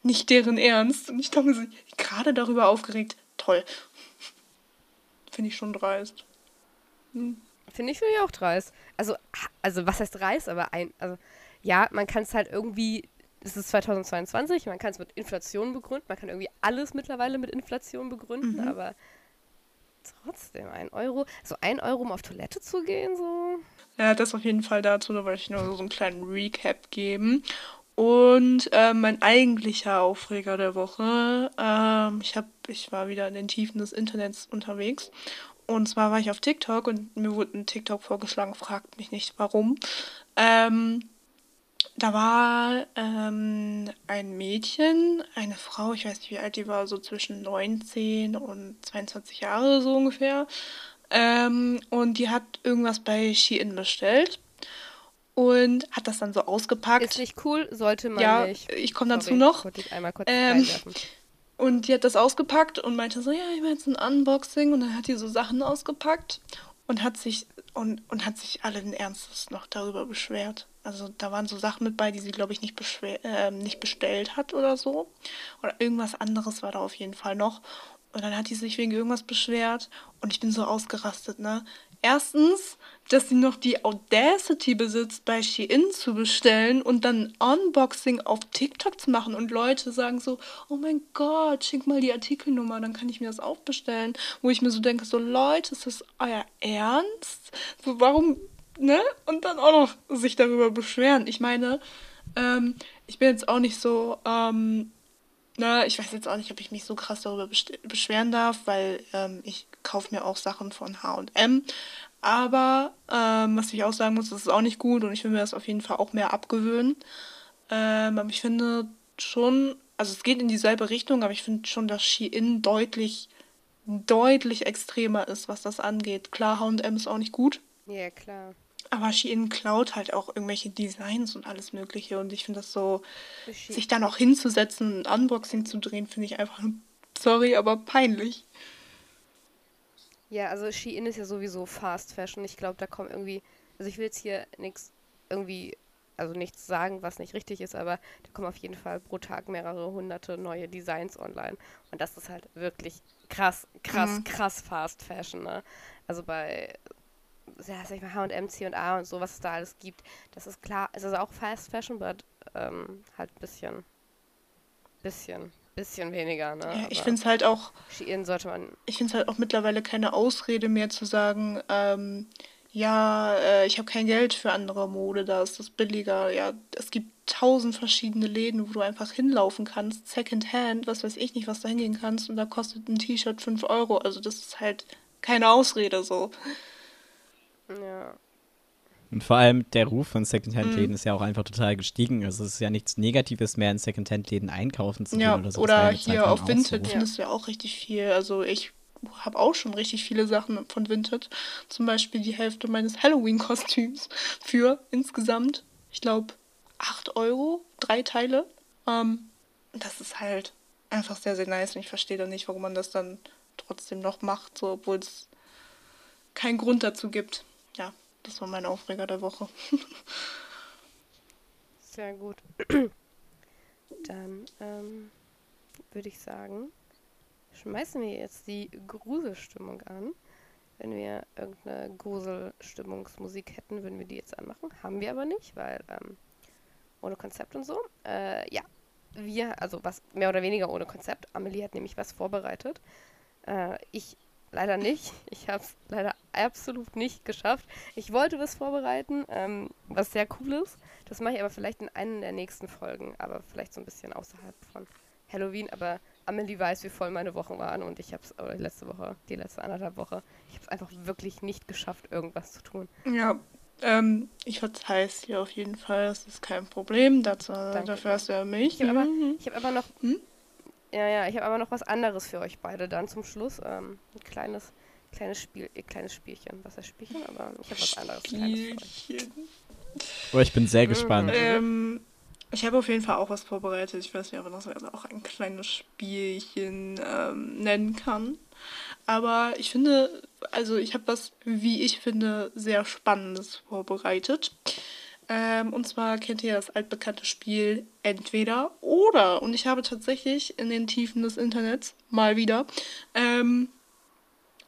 nicht deren Ernst. Und ich mir so, gerade darüber aufgeregt, toll. Finde ich schon dreist. Finde ich finde ich auch dreist. Also, also was heißt dreist, aber ein, also ja, man kann es halt irgendwie, es ist 2022, man kann es mit Inflation begründen, man kann irgendwie alles mittlerweile mit Inflation begründen, Mhm. aber trotzdem ein Euro, so ein Euro, um auf Toilette zu gehen, so. Ja, das auf jeden Fall dazu, da wollte ich nur so einen kleinen Recap geben. Und ähm, mein eigentlicher Aufreger der Woche, ähm, ich, hab, ich war wieder in den Tiefen des Internets unterwegs. Und zwar war ich auf TikTok und mir wurde ein TikTok vorgeschlagen, fragt mich nicht warum. Ähm, da war ähm, ein Mädchen, eine Frau, ich weiß nicht wie alt die war, so zwischen 19 und 22 Jahre so ungefähr. Ähm, und die hat irgendwas bei Shein bestellt. Und hat das dann so ausgepackt. Ist nicht cool, sollte man ja, nicht. ich komme dazu noch. Ich einmal kurz Ähm. Und die hat das ausgepackt und meinte so, ja, ich mache jetzt ein Unboxing. Und dann hat die so Sachen ausgepackt und hat sich und, und hat sich allen Ernstes noch darüber beschwert. Also da waren so Sachen mit bei, die sie, glaube ich, nicht, beschwer ähm, nicht bestellt hat oder so. Oder irgendwas anderes war da auf jeden Fall noch. Und dann hat die sich wegen irgendwas beschwert und ich bin so ausgerastet, ne? Erstens, dass sie noch die Audacity besitzt, bei Shein zu bestellen und dann ein Unboxing auf TikTok zu machen und Leute sagen so, oh mein Gott, schick mal die Artikelnummer, dann kann ich mir das auch bestellen. Wo ich mir so denke, so Leute, ist das euer Ernst? So, warum, ne? Und dann auch noch sich darüber beschweren. Ich meine, ähm, ich bin jetzt auch nicht so, ähm, na, ich weiß jetzt auch nicht, ob ich mich so krass darüber beschweren darf, weil ähm, ich kaufe mir auch Sachen von H&M. Aber ähm, was ich auch sagen muss, das ist auch nicht gut und ich will mir das auf jeden Fall auch mehr abgewöhnen. Ähm, aber ich finde schon, also es geht in dieselbe Richtung, aber ich finde schon, dass Shein deutlich, deutlich extremer ist, was das angeht. Klar, H&M ist auch nicht gut, Ja, klar. Aber Shein klaut halt auch irgendwelche Designs und alles Mögliche und ich finde das so, She- sich dann auch hinzusetzen und ein Unboxing zu drehen, finde ich einfach, sorry, aber peinlich. Ja, also Shein ist ja sowieso Fast Fashion. Ich glaube, da kommen irgendwie, also ich will jetzt hier nichts irgendwie, also nichts sagen, was nicht richtig ist, aber da kommen auf jeden Fall pro Tag mehrere hunderte neue Designs online. Und das ist halt wirklich krass, krass, Mhm. krass Fast Fashion, ne? Also bei, ja, sag ich mal, H&M, C&A und so, was es da alles gibt, das ist klar, es ist auch Fast Fashion, aber ähm, halt ein bisschen, bisschen, bisschen weniger, ne? Ja, ich finde es halt auch, Shein sollte man ich finde es halt auch mittlerweile keine Ausrede mehr zu sagen, ähm, ja, äh, ich habe kein Geld für andere Mode, da ist das billiger. Ja, es gibt tausend verschiedene Läden, wo du einfach hinlaufen kannst, Secondhand, was weiß ich nicht, was da hingehen kannst, und da kostet ein T-Shirt 5 Euro. Also das ist halt keine Ausrede so. Ja. Und vor allem der Ruf von Mhm. Secondhand-Läden ist ja auch einfach total gestiegen. Also es ist ja nichts Negatives mehr, in Secondhand-Läden einkaufen zu gehen Ja, oder so. Oder hier auf Vinted findest du ja auch richtig viel. Also ich habe auch schon richtig viele Sachen von Vinted. Zum Beispiel die Hälfte meines Halloween-Kostüms für insgesamt, ich glaube, 8 Euro, drei Teile. Ähm, das ist halt einfach sehr, sehr nice und ich verstehe dann nicht, warum man das dann trotzdem noch macht, so, obwohl es keinen Grund dazu gibt. Ja, das war mein Aufreger der Woche. [LAUGHS] Sehr gut. [CLEARS THROAT] Dann ähm, würde ich sagen, schmeißen wir jetzt die Gruselstimmung an. Wenn wir irgendeine Gruselstimmungsmusik hätten, würden wir die jetzt anmachen. Haben wir aber nicht, weil ähm, ohne Konzept und so. Äh, ja, wir, also was mehr oder weniger ohne Konzept. Amelie hat nämlich was vorbereitet. Äh, ich leider nicht. Ich habe es leider absolut nicht geschafft. Ich wollte was vorbereiten, ähm, was sehr cool ist. Das mache ich aber vielleicht in einer der nächsten Folgen, aber vielleicht so ein bisschen außerhalb von Halloween. Aber Amelie weiß, wie voll meine Wochen waren und ich habe es, oder die letzte Woche, die letzte anderthalb Woche, ich habe es einfach wirklich nicht geschafft, irgendwas zu tun. Ja, ähm, ich verzeih's dir auf jeden Fall, das ist kein Problem. Dazu, dafür hast du ja mich. Ich habe aber, Mhm. ich hab aber noch, Hm? Ja, ja, ich habe aber noch was anderes für euch beide dann zum Schluss. Ähm, ein kleines, kleines Spiel, äh, kleines Spielchen. Was heißt Spielchen? Aber ich habe was anderes Kleines für euch. Spielchen. Oh, ich bin sehr Mhm. gespannt. Ähm, ich habe auf jeden Fall auch was vorbereitet. Ich weiß nicht, ob man das auch ein kleines Spielchen ähm, nennen kann. Aber ich finde, also ich habe was, wie ich finde, sehr Spannendes vorbereitet. Ähm, und zwar kennt ihr das altbekannte Spiel Entweder oder. Und ich habe tatsächlich in den Tiefen des Internets mal wieder ähm,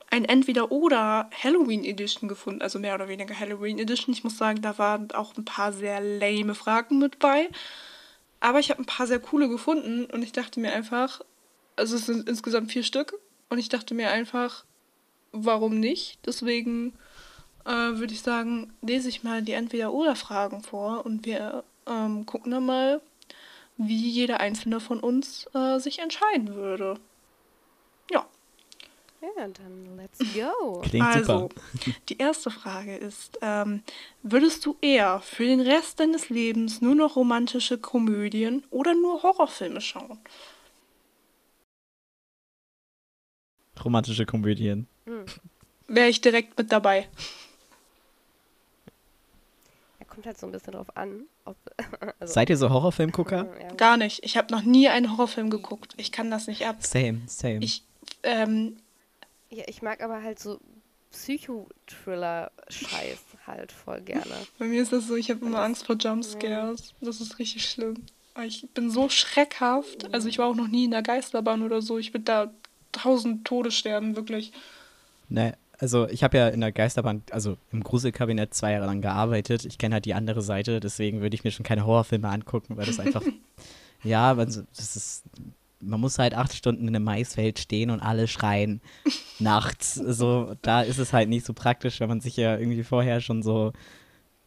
ein Entweder-Oder Halloween Edition gefunden, also mehr oder weniger Halloween Edition. Ich muss sagen, da waren auch ein paar sehr lame Fragen mit bei. Aber ich habe ein paar sehr coole gefunden und ich dachte mir einfach, also es sind insgesamt vier Stück und ich dachte mir einfach, warum nicht? Deswegen äh, würde ich sagen, lese ich mal die Entweder-Oder-Fragen vor und wir ähm, gucken dann mal, wie jeder einzelne von uns äh, sich entscheiden würde. Ja. Ja, dann let's go. [LAUGHS] Klingt also, super. [LAUGHS] die erste Frage ist, ähm, würdest du eher für den Rest deines Lebens nur noch romantische Komödien oder nur Horrorfilme schauen? Romantische Komödien. Hm. Wäre ich direkt mit dabei. Kommt halt so ein bisschen drauf an. Ob, [LAUGHS] also, Seid ihr so Horrorfilmgucker? [LAUGHS] ja, Gar nicht. Ich habe noch nie einen Horrorfilm geguckt. Ich kann das nicht ab. Same, same. Ich, ähm, ja, ich mag aber halt so Psycho-Thriller-Scheiß halt voll gerne. [LAUGHS] bei mir ist das so, ich habe immer Angst vor Jumpscares. Das ist richtig schlimm. Ich bin so schreckhaft. Also ich war auch noch nie in der Geisterbahn oder so. Ich bin da tausend Tode sterben, wirklich. Ne, also ich habe ja in der Geisterbahn, also im Gruselkabinett zwei Jahre lang gearbeitet. Ich kenne halt die andere Seite, deswegen würde ich mir schon keine Horrorfilme angucken, weil das einfach, [LAUGHS] ja, man, das ist, man muss halt acht Stunden in einem Maisfeld stehen und alle schreien nachts. So, da ist es halt nicht so praktisch, wenn man sich ja irgendwie vorher schon so,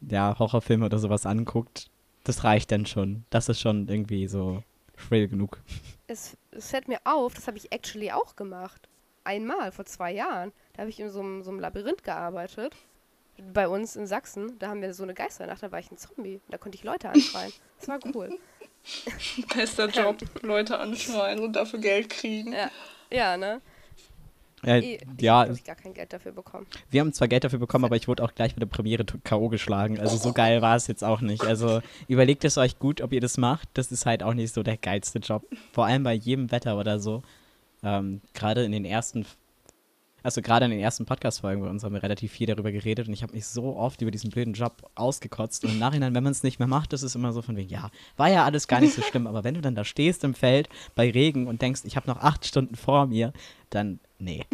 ja, Horrorfilme oder sowas anguckt. Das reicht dann schon. Das ist schon irgendwie so thrill genug. Es, es fällt mir auf, das habe ich actually auch gemacht. Einmal, vor zwei Jahren. Da habe ich in so einem, so einem Labyrinth gearbeitet. Bei uns in Sachsen. Da haben wir so eine Geisternacht, da war ich ein Zombie. Da konnte ich Leute anschreien. Das war cool. [LAUGHS] Bester Job. Leute anschreien und dafür Geld kriegen. Ja, ja ne? Äh, Ich, ich ja, habe, glaube ich, gar kein Geld dafür bekommen. Wir haben zwar Geld dafür bekommen, aber ich wurde auch gleich mit der Premiere K.O. geschlagen. Also so geil war es jetzt auch nicht. Also überlegt es euch gut, ob ihr das macht. Das ist halt auch nicht so der geilste Job. Vor allem bei jedem Wetter oder so. Ähm, gerade in den ersten, also gerade in den ersten Podcast-Folgen bei uns haben wir relativ viel darüber geredet und ich habe mich so oft über diesen blöden Job ausgekotzt. Und im Nachhinein, wenn man es nicht mehr macht, ist es immer so von wegen, ja, war ja alles gar nicht so schlimm. Aber wenn du dann da stehst im Feld bei Regen und denkst, ich habe noch acht Stunden vor mir, dann, nee.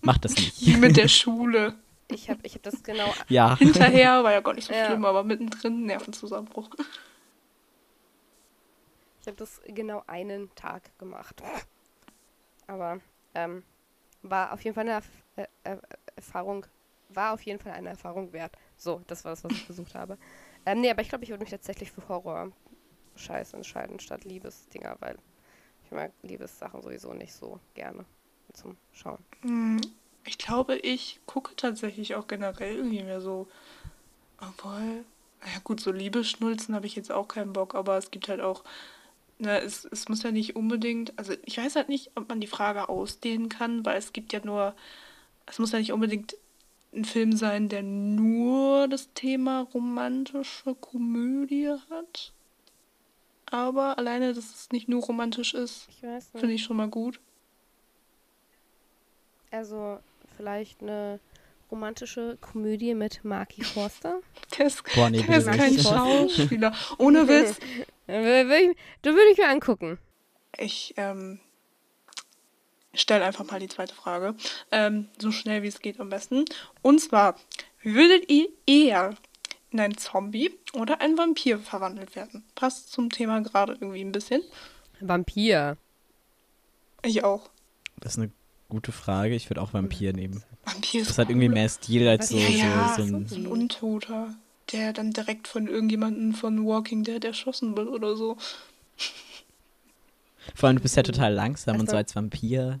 Macht das nicht. Wie [LAUGHS] mit der [LAUGHS] Schule. Ich habe ich hab das genau. Ja. [LAUGHS] Hinterher war ja gar nicht so Ja. schlimm, aber mittendrin Nervenzusammenbruch. Ich habe das genau einen Tag gemacht. Aber ähm, war auf jeden Fall eine Erf äh, äh, Erfahrung, war auf jeden Fall eine Erfahrung wert. So, das war das, was ich versucht habe. [LAUGHS] Ähm, nee, aber ich glaube, ich würde mich tatsächlich für Horror-Scheiß entscheiden statt Liebesdinger, weil ich mag Liebessachen sowieso nicht so gerne zum Schauen. Hm, Ich glaube, ich gucke tatsächlich auch generell irgendwie mehr so. Obwohl, ja gut, so Liebesschnulzen habe ich jetzt auch keinen Bock, aber es gibt halt auch, ne, es, es muss ja nicht unbedingt, also ich weiß halt nicht, ob man die Frage ausdehnen kann, weil es gibt ja nur, es muss ja nicht unbedingt ein Film sein, der nur das Thema romantische Komödie hat. Aber alleine, dass es nicht nur romantisch ist, finde ich schon mal gut. Also vielleicht eine romantische Komödie mit Marky Forster. [LAUGHS] Der ist, Boah, nee, der ist kein. [LAUGHS] Schauspieler. Ohne Witz. Äh, würde ich, mir angucken. Ich ähm, stelle einfach mal die zweite Frage. Ähm, so schnell wie es geht am besten. Und zwar, würdet ihr eher in einen Zombie oder einen Vampir verwandelt werden? Passt zum Thema gerade irgendwie ein bisschen. Vampir. Ich auch. Das ist eine gute Frage. Ich würde auch Vampir nehmen. Vampir ist Das hat irgendwie mehr Stil als so, Ja, so, ja, so ein. so ein Untoter, der dann direkt von irgendjemandem von Walking Dead erschossen wird oder so. Vor allem, du bist ja total langsam und so Also- als Vampir.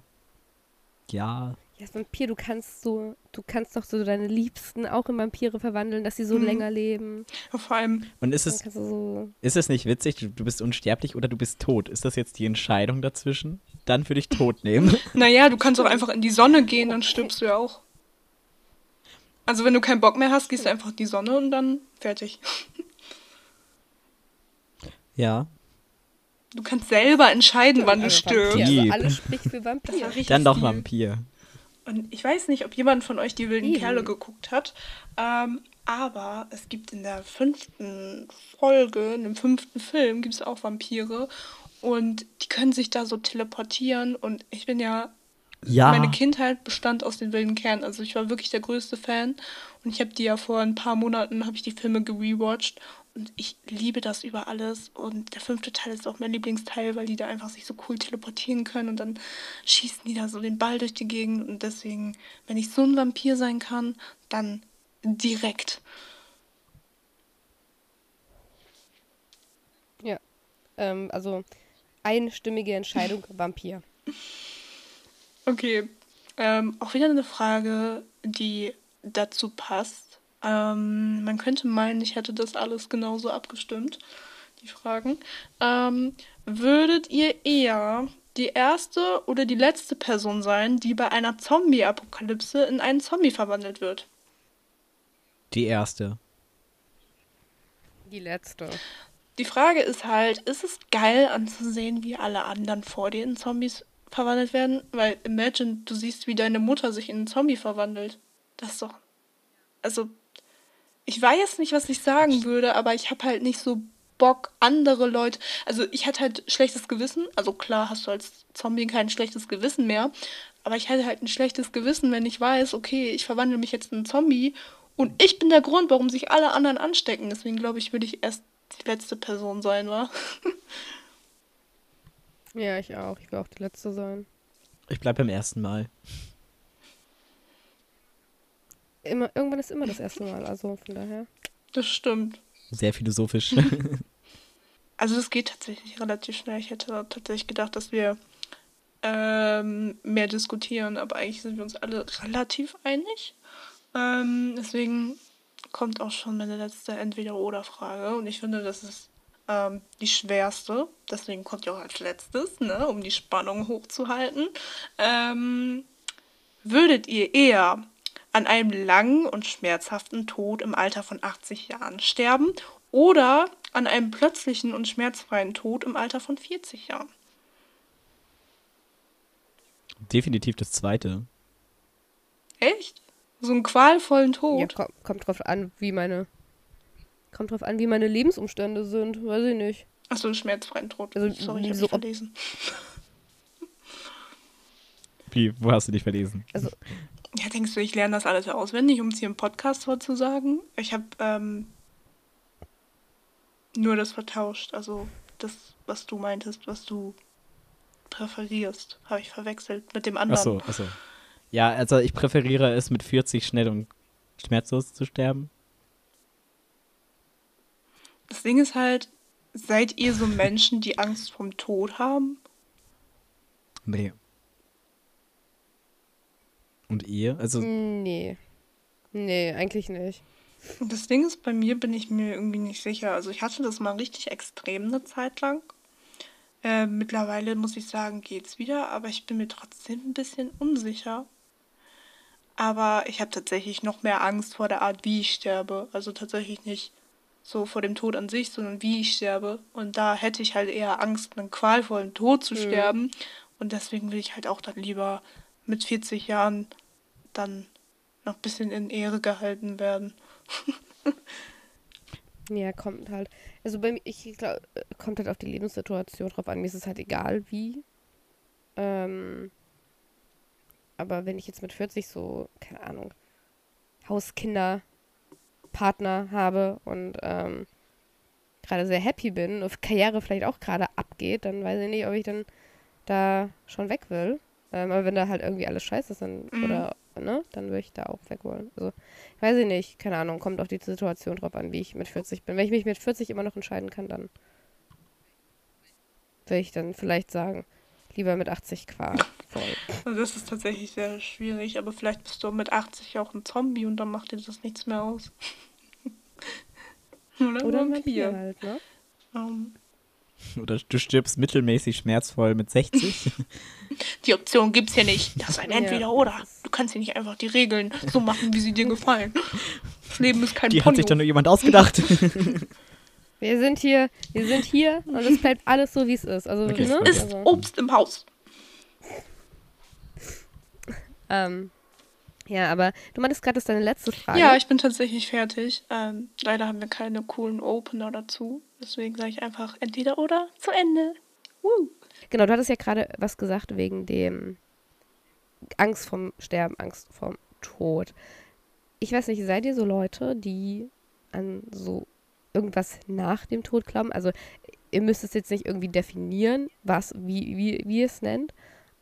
Ja. Ja, als Vampir, du kannst so, du kannst doch so deine Liebsten auch in Vampire verwandeln, dass sie so Mhm. länger leben. Vor allem, Und ist es, so. ist es nicht witzig, du, du bist unsterblich oder du bist tot? Ist das jetzt die Entscheidung dazwischen? Dann würde ich tot nehmen. [LAUGHS] naja, du kannst auch einfach in die Sonne gehen, dann stirbst du ja auch. Also wenn du keinen Bock mehr hast, gehst du einfach in die Sonne und dann fertig. ja. Du kannst selber entscheiden, wann du Also stirbst. Vampir, also alles spricht für Vampir. richtig Dann doch. Vampir. Und ich weiß nicht, ob jemand von euch die wilden Eben. Kerle geguckt hat, ähm, aber es gibt in der fünften Folge, in dem fünften Film, gibt es auch Vampire und die können sich da so teleportieren und ich bin ja, Ja. meine Kindheit bestand aus den wilden Kerlen, also ich war wirklich der größte Fan und ich habe die ja vor ein paar Monaten, habe ich die Filme gerewatcht und ich liebe das über alles und der fünfte Teil ist auch mein Lieblingsteil, weil die da einfach sich so cool teleportieren können und dann schießen die da so den Ball durch die Gegend und deswegen, wenn ich so ein Vampir sein kann, dann direkt. Ja. Ähm, also einstimmige Entscheidung Vampir. [LAUGHS] Okay, ähm, auch wieder eine Frage, die dazu passt. Ähm, man könnte meinen, ich hätte das alles genauso abgestimmt, die Fragen. Ähm, würdet ihr eher die erste oder die letzte Person sein, die bei einer Zombie-Apokalypse in einen Zombie verwandelt wird? Die erste. Die letzte. Die Frage ist halt, ist es geil anzusehen, wie alle anderen vor dir in Zombies verwandelt werden? Weil imagine, du siehst, wie deine Mutter sich in einen Zombie verwandelt. Das ist doch. Also, ich weiß nicht, was ich sagen würde, aber ich habe halt nicht so Bock, andere Leute. Also, ich hatte halt schlechtes Gewissen. Also, klar hast du als Zombie kein schlechtes Gewissen mehr. Aber ich hätte halt ein schlechtes Gewissen, wenn ich weiß, okay, ich verwandle mich jetzt in einen Zombie und ich bin der Grund, warum sich alle anderen anstecken. Deswegen glaube ich, würde ich erst die letzte Person sein, wa? [LAUGHS] Ja, ich auch. Ich will auch die letzte sein. Ich bleibe beim ersten Mal. Immer, irgendwann ist immer das erste Mal, also von daher. Das stimmt. Sehr philosophisch. [LAUGHS] Also das geht tatsächlich relativ schnell. Ich hätte tatsächlich gedacht, dass wir ähm, mehr diskutieren, aber eigentlich sind wir uns alle relativ einig. Ähm, deswegen kommt auch schon meine letzte Entweder-Oder-Frage und ich finde, das ist ähm, die schwerste. Deswegen kommt die auch als letztes, ne, um die Spannung hochzuhalten. Ähm, würdet ihr eher an einem langen und schmerzhaften Tod im Alter von 80 Jahren sterben oder an einem plötzlichen und schmerzfreien Tod im Alter von 40 Jahren? Definitiv das zweite. Echt? So einen qualvollen Ja, Tod? kommt, kommt drauf an, wie meine. Kommt drauf an, wie meine Lebensumstände sind. Weiß ich nicht. Achso, einen schmerzfreien Tod. Also, Sorry, ich habe so verlesen. Wie, wo hast du dich verlesen? Ja, denkst du, ich lerne das alles auswendig, um es hier im Podcast vorzusagen? Ich habe ähm, nur das vertauscht. Also das, was du meintest, was du präferierst, habe ich verwechselt mit dem anderen. Achso, achso. Ja, also ich präferiere es mit 40 schnell und schmerzlos zu sterben. Das Ding ist halt, seid ihr so Menschen, die Angst vom Tod haben? Nee. Und ihr? Also, Nee. Nee, eigentlich nicht. Und das Ding ist, bei mir bin ich mir irgendwie nicht sicher. Also ich hatte das mal richtig extrem eine Zeit lang. Äh, mittlerweile muss ich sagen, geht's wieder, aber ich bin mir trotzdem ein bisschen unsicher. Aber ich habe tatsächlich noch mehr Angst vor der Art, wie ich sterbe. Also tatsächlich nicht so vor dem Tod an sich, sondern wie ich sterbe. Und da hätte ich halt eher Angst, einen qualvollen Tod zu Mhm. sterben. Und deswegen will ich halt auch dann lieber mit 40 Jahren dann noch ein bisschen in Ehre gehalten werden. [LAUGHS] Ja, kommt halt. Also bei mir, ich glaube, kommt halt auf die Lebenssituation drauf an. Mir ist es halt egal, wie. Ähm, aber wenn ich jetzt mit 40 so, keine Ahnung, Hauskinder, Partner habe und ähm, gerade sehr happy bin und Karriere vielleicht auch gerade abgeht, dann weiß ich nicht, ob ich dann da schon weg will. Ähm, aber wenn da halt irgendwie alles scheiße ist, dann, Mhm. oder, ne, dann würde ich da auch weg wollen. Also, weiß ich nicht, keine Ahnung, kommt auf die Situation drauf an, wie ich mit 40 bin. Wenn ich mich mit 40 immer noch entscheiden kann, dann würde ich dann vielleicht sagen, lieber mit 80 qual. Voll. Also das ist tatsächlich sehr schwierig, aber vielleicht bist du mit 80 auch ein Zombie und dann macht dir das nichts mehr aus. Oder, [LAUGHS] Oder ein Vampir halt, ne? Ähm, oder du stirbst mittelmäßig schmerzvoll mit 60. [LAUGHS] [LAUGHS] die Option gibt's hier nicht. Das ist ein Ja. Entweder-Oder. Du kannst hier nicht einfach die Regeln so machen, wie sie dir gefallen. Das Leben ist kein Die hat sich dann Ponyo. nur jemand ausgedacht. Wir sind hier, wir sind hier und es bleibt alles so, wie es ist. Also, Okay, ne? Ist Obst im Haus. Ähm, ja, aber du meintest gerade, das ist deine letzte Frage. Ja, ich bin tatsächlich fertig. Ähm, leider haben wir keine coolen Opener dazu. Deswegen sage ich einfach entweder oder zu Ende. Woo. Genau, du hattest ja gerade was gesagt wegen dem Angst vom Sterben, Angst vom Tod. Ich weiß nicht, seid ihr so Leute, die an so irgendwas nach dem Tod glauben? Also ihr müsst es jetzt nicht irgendwie definieren, was, wie, wie, wie ihr es nennt,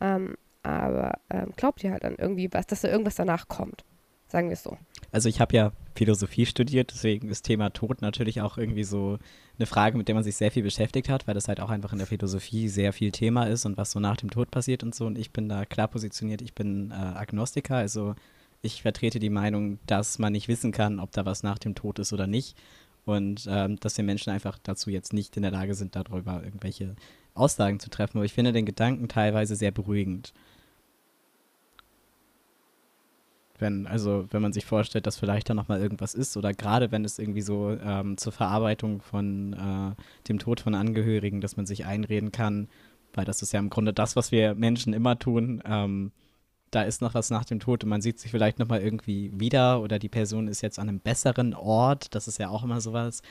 ähm, aber ähm, glaubt ihr halt an irgendwie was, dass da irgendwas danach kommt? Sagen wir es so. Also ich habe ja Philosophie studiert, deswegen ist Thema Tod natürlich auch irgendwie so eine Frage, mit der man sich sehr viel beschäftigt hat, weil das halt auch einfach in der Philosophie sehr viel Thema ist und was so nach dem Tod passiert und so. Und ich bin da klar positioniert, ich bin äh, Agnostiker, also ich vertrete die Meinung, dass man nicht wissen kann, ob da was nach dem Tod ist oder nicht. Und ähm, dass wir Menschen einfach dazu jetzt nicht in der Lage sind, darüber irgendwelche Aussagen zu treffen. Aber ich finde den Gedanken teilweise sehr beruhigend. Wenn, also wenn man sich vorstellt, dass vielleicht da nochmal irgendwas ist oder gerade wenn es irgendwie so ähm, zur Verarbeitung von äh, dem Tod von Angehörigen, dass man sich einreden kann, weil das ist ja im Grunde das, was wir Menschen immer tun. Ähm, da ist noch was nach dem Tod und man sieht sich vielleicht nochmal irgendwie wieder oder die Person ist jetzt an einem besseren Ort. Das ist ja auch immer sowas.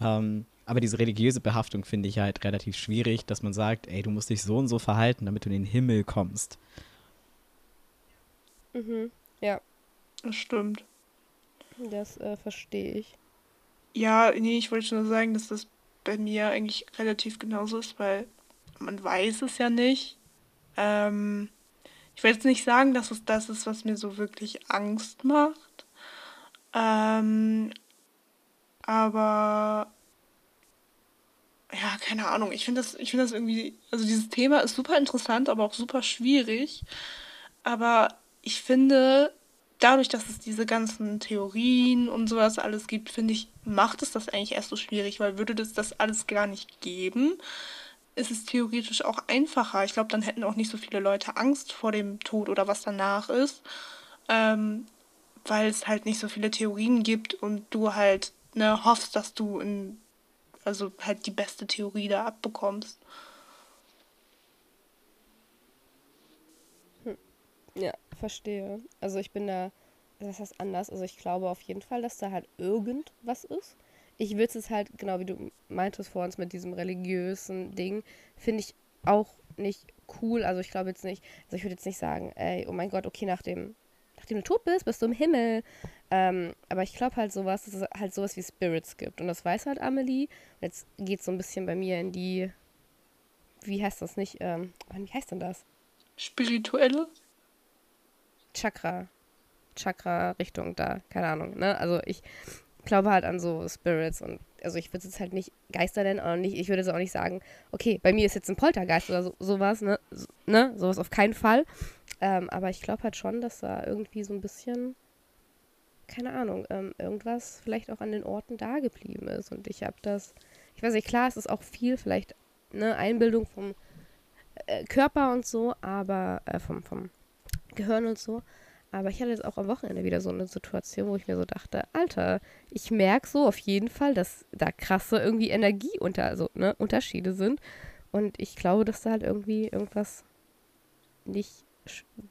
Ähm, aber diese religiöse Behaftung finde ich halt relativ schwierig, dass man sagt, ey, du musst dich so und so verhalten, damit du in den Himmel kommst. Mhm. Ja, Das stimmt. das äh, verstehe ich. Ja, nee, ich wollte nur sagen, dass das bei mir eigentlich relativ genauso ist, weil man weiß es ja nicht. Ähm, ich will jetzt nicht sagen, dass es das ist, was mir so wirklich Angst macht. Ähm, aber ja, keine Ahnung. Ich finde das, ich das irgendwie, also dieses Thema ist super interessant, aber auch super schwierig. Aber ich finde, dadurch, dass es diese ganzen Theorien und sowas alles gibt, finde ich, macht es das eigentlich erst so schwierig, weil würde das das alles gar nicht geben, ist es theoretisch auch einfacher. Ich glaube, dann hätten auch nicht so viele Leute Angst vor dem Tod oder was danach ist, ähm, weil es halt nicht so viele Theorien gibt und du halt ne, hoffst, dass du in, also halt die beste Theorie da abbekommst. Ja, verstehe. Also ich bin da, das heißt anders. Also ich glaube auf jeden Fall, dass da halt irgendwas ist. Ich würde es halt, genau wie du meintest vor uns mit diesem religiösen Ding, finde ich auch nicht cool. Also ich glaube jetzt nicht, also ich würde jetzt nicht sagen, ey, oh mein Gott, okay, nach dem, nachdem du tot bist, bist du im Himmel. Ähm, aber ich glaube halt sowas, dass es halt sowas wie Spirits gibt. Und das weiß halt Amelie. Und jetzt geht es so ein bisschen bei mir in die, wie heißt das nicht, ähm, wie heißt denn das? Spirituelle? Chakra, Chakra-Richtung da, keine Ahnung, ne? Also ich glaube halt an so Spirits und also ich würde es jetzt halt nicht Geister nennen, aber nicht, ich würde jetzt auch nicht sagen, okay, bei mir ist jetzt ein Poltergeist oder so, sowas, ne? So, ne? Sowas auf keinen Fall. Ähm, aber ich glaube halt schon, dass da irgendwie so ein bisschen, keine Ahnung, ähm, irgendwas vielleicht auch an den Orten da geblieben ist. Und ich habe das, ich weiß nicht, klar, es ist auch viel vielleicht, ne, Einbildung vom äh, Körper und so, aber äh, vom, vom Gehirn und so. Aber ich hatte jetzt auch am Wochenende wieder so eine Situation, wo ich mir so dachte, Alter, ich merke so auf jeden Fall, dass da krasse irgendwie Energie also, ne, Unterschiede sind. Und ich glaube, dass da halt irgendwie irgendwas nicht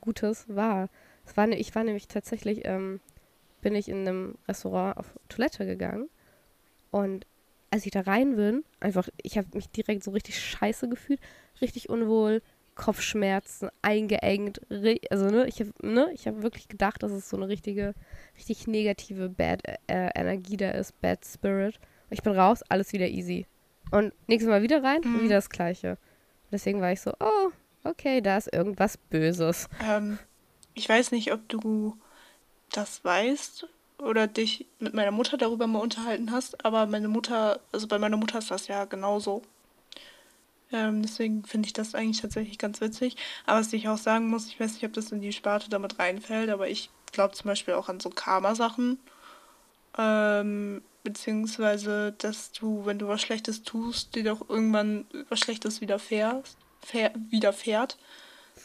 Gutes war. Es war ne, ich war nämlich tatsächlich, ähm, bin ich in einem Restaurant auf Toilette gegangen. Und als ich da rein bin, einfach, ich habe mich direkt so richtig scheiße gefühlt, richtig unwohl, Kopfschmerzen, eingeengt. Also, ne, ich habe ne, ich hab wirklich gedacht, dass es so eine richtige, richtig negative Bad äh, Energie da ist, Bad Spirit. Ich bin raus, alles wieder easy. Und nächstes Mal wieder rein, Mhm. wieder das Gleiche. Deswegen war ich so, oh, okay, da ist irgendwas Böses. Ähm, ich weiß nicht, ob du das weißt oder dich mit meiner Mutter darüber mal unterhalten hast, aber meine Mutter, also bei meiner Mutter ist das ja genauso. Ähm, deswegen finde ich das eigentlich tatsächlich ganz witzig. Aber was ich auch sagen muss, ich weiß nicht, ob das in die Sparte damit reinfällt, aber ich glaube zum Beispiel auch an so Karma-Sachen. Ähm, beziehungsweise, dass du, wenn du was Schlechtes tust, dir doch irgendwann was Schlechtes widerfährst, fähr, widerfährt.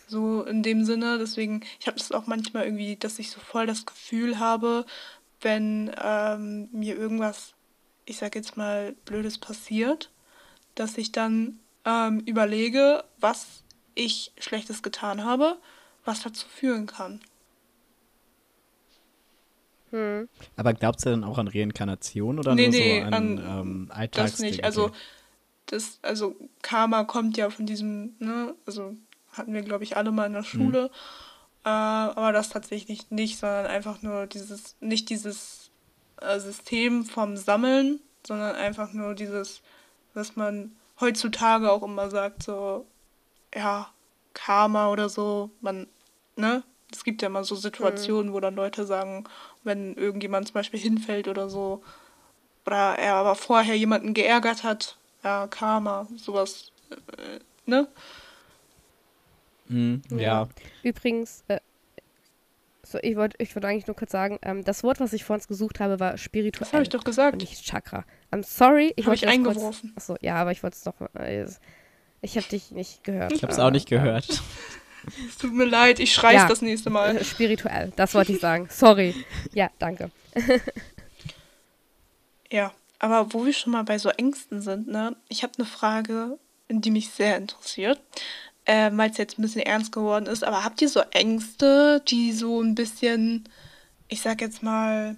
So in dem Sinne. Deswegen, ich habe das auch manchmal irgendwie, dass ich so voll das Gefühl habe, wenn ähm, mir irgendwas, ich sag jetzt mal, Blödes passiert, dass ich dann ähm, überlege, was ich Schlechtes getan habe, was dazu führen kann. Hm. Aber glaubst du denn auch an Reinkarnation oder Nee, nur nee, so an, an ähm, Das nicht. Also, das, also Karma kommt ja von diesem, ne, also hatten wir, glaube ich, alle mal in der Schule. Äh, aber das tatsächlich nicht, sondern einfach nur dieses, nicht dieses äh, System vom Sammeln, sondern einfach nur dieses, was man heutzutage auch immer sagt, so, ja, Karma oder so, man, ne? Es gibt ja immer so Situationen, wo dann Leute sagen, wenn irgendjemand zum Beispiel hinfällt oder so, oder er aber vorher jemanden geärgert hat, ja, Karma, sowas, äh, ne? Mhm, ja. Übrigens, äh, so, ich wollte ich wollt eigentlich nur kurz sagen, ähm, das Wort, was ich vor uns gesucht habe, war spirituell. Das habe ich doch und gesagt. nicht Chakra. I'm sorry. Ich Hab wollte ich das kurz- eingeworfen. Achso, ja, aber ich wollte es doch. Äh, ich habe dich nicht gehört. Ich habe es auch nicht gehört. [LAUGHS] Es tut mir leid, ich schrei's Ja. das nächste Mal. Äh, spirituell, das wollte ich sagen. Sorry. Ja, danke. [LAUGHS] Ja, aber wo wir schon mal bei so Ängsten sind, ne? Ich habe eine Frage, die mich sehr interessiert, äh, weil es jetzt ein bisschen ernst geworden ist. Aber habt ihr so Ängste, die so ein bisschen, ich sag jetzt mal,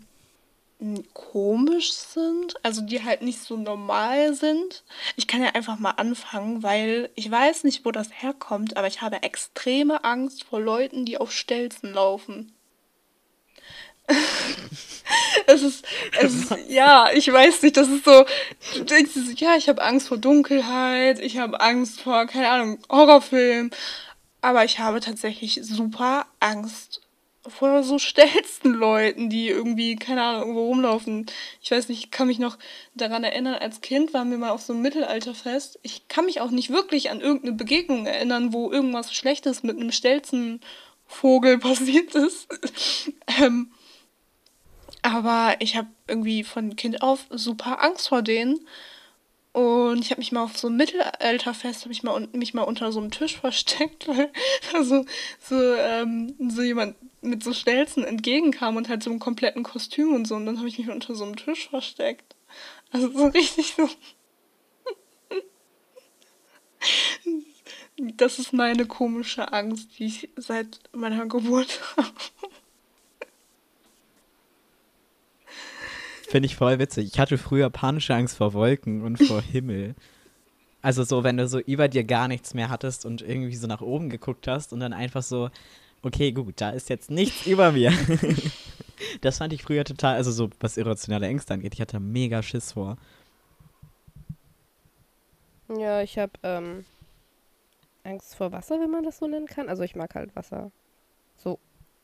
m, komisch sind? Also die halt nicht so normal sind? Ich kann ja einfach mal anfangen, weil ich weiß nicht, wo das herkommt, aber ich habe extreme Angst vor Leuten, die auf Stelzen laufen. [LAUGHS] Es ist, es ist, ja, ich weiß nicht, das ist so, du denkst ja, ich habe Angst vor Dunkelheit, ich habe Angst vor, keine Ahnung, Horrorfilm, aber ich habe tatsächlich super Angst vor so stelzen Leuten, die irgendwie, keine Ahnung, irgendwo rumlaufen. Ich weiß nicht, ich kann mich noch daran erinnern, als Kind waren wir mal auf so einem Mittelalterfest. Ich kann mich auch nicht wirklich an irgendeine Begegnung erinnern, wo irgendwas Schlechtes mit einem Stelzenvogel [LAUGHS] passiert ist. ähm, aber ich habe irgendwie von Kind auf super Angst vor denen. Und ich habe mich mal auf so einem Mittelalterfest, habe ich mal, mich mal unter so einem Tisch [LAUGHS] versteckt, weil da so, so, ähm, so jemand mit so Stelzen entgegenkam und halt so einem kompletten Kostüm und so. Und dann habe ich mich unter so einem Tisch versteckt. Also so richtig so. [LAUGHS] Das ist meine komische Angst, die ich seit meiner Geburt [LAUGHS] habe. Finde ich voll witzig. Ich hatte früher panische Angst vor Wolken und vor [LAUGHS] Himmel. Also so, wenn du so über dir gar nichts mehr hattest und irgendwie so nach oben geguckt hast und dann einfach so, okay, gut, da ist jetzt nichts über mir. [LAUGHS] Das fand ich früher total, also so was irrationale Ängste angeht. Ich hatte da mega Schiss vor. Ja, ich habe ähm, Angst vor Wasser, wenn man das so nennen kann. Also ich mag halt Wasser. So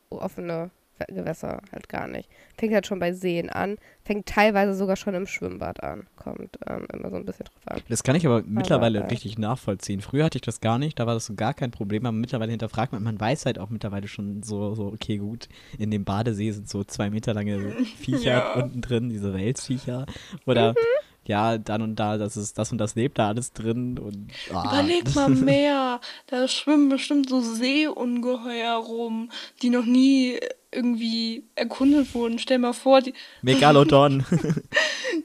offene Gewässer halt gar nicht. Fängt halt schon bei Seen an. Fängt teilweise sogar schon im Schwimmbad an. Kommt ähm, immer so ein bisschen drauf an. Das kann ich aber mittlerweile äh, richtig nachvollziehen. Früher hatte ich das gar nicht, da war das so gar kein Problem, aber mittlerweile hinterfragt man, man weiß halt auch mittlerweile schon so, so okay, gut, in dem Badesee sind so zwei Meter lange [LAUGHS] Viecher Ja. unten drin, diese Welsviecher. Oder Mhm. Ja, dann und da, das ist das und das lebt da alles drin und ah, Überleg mal [LAUGHS] mehr. Da schwimmen bestimmt so Seeungeheuer rum, die noch nie irgendwie erkundet wurden. Stell mal vor, die, [LAUGHS] Megalodon.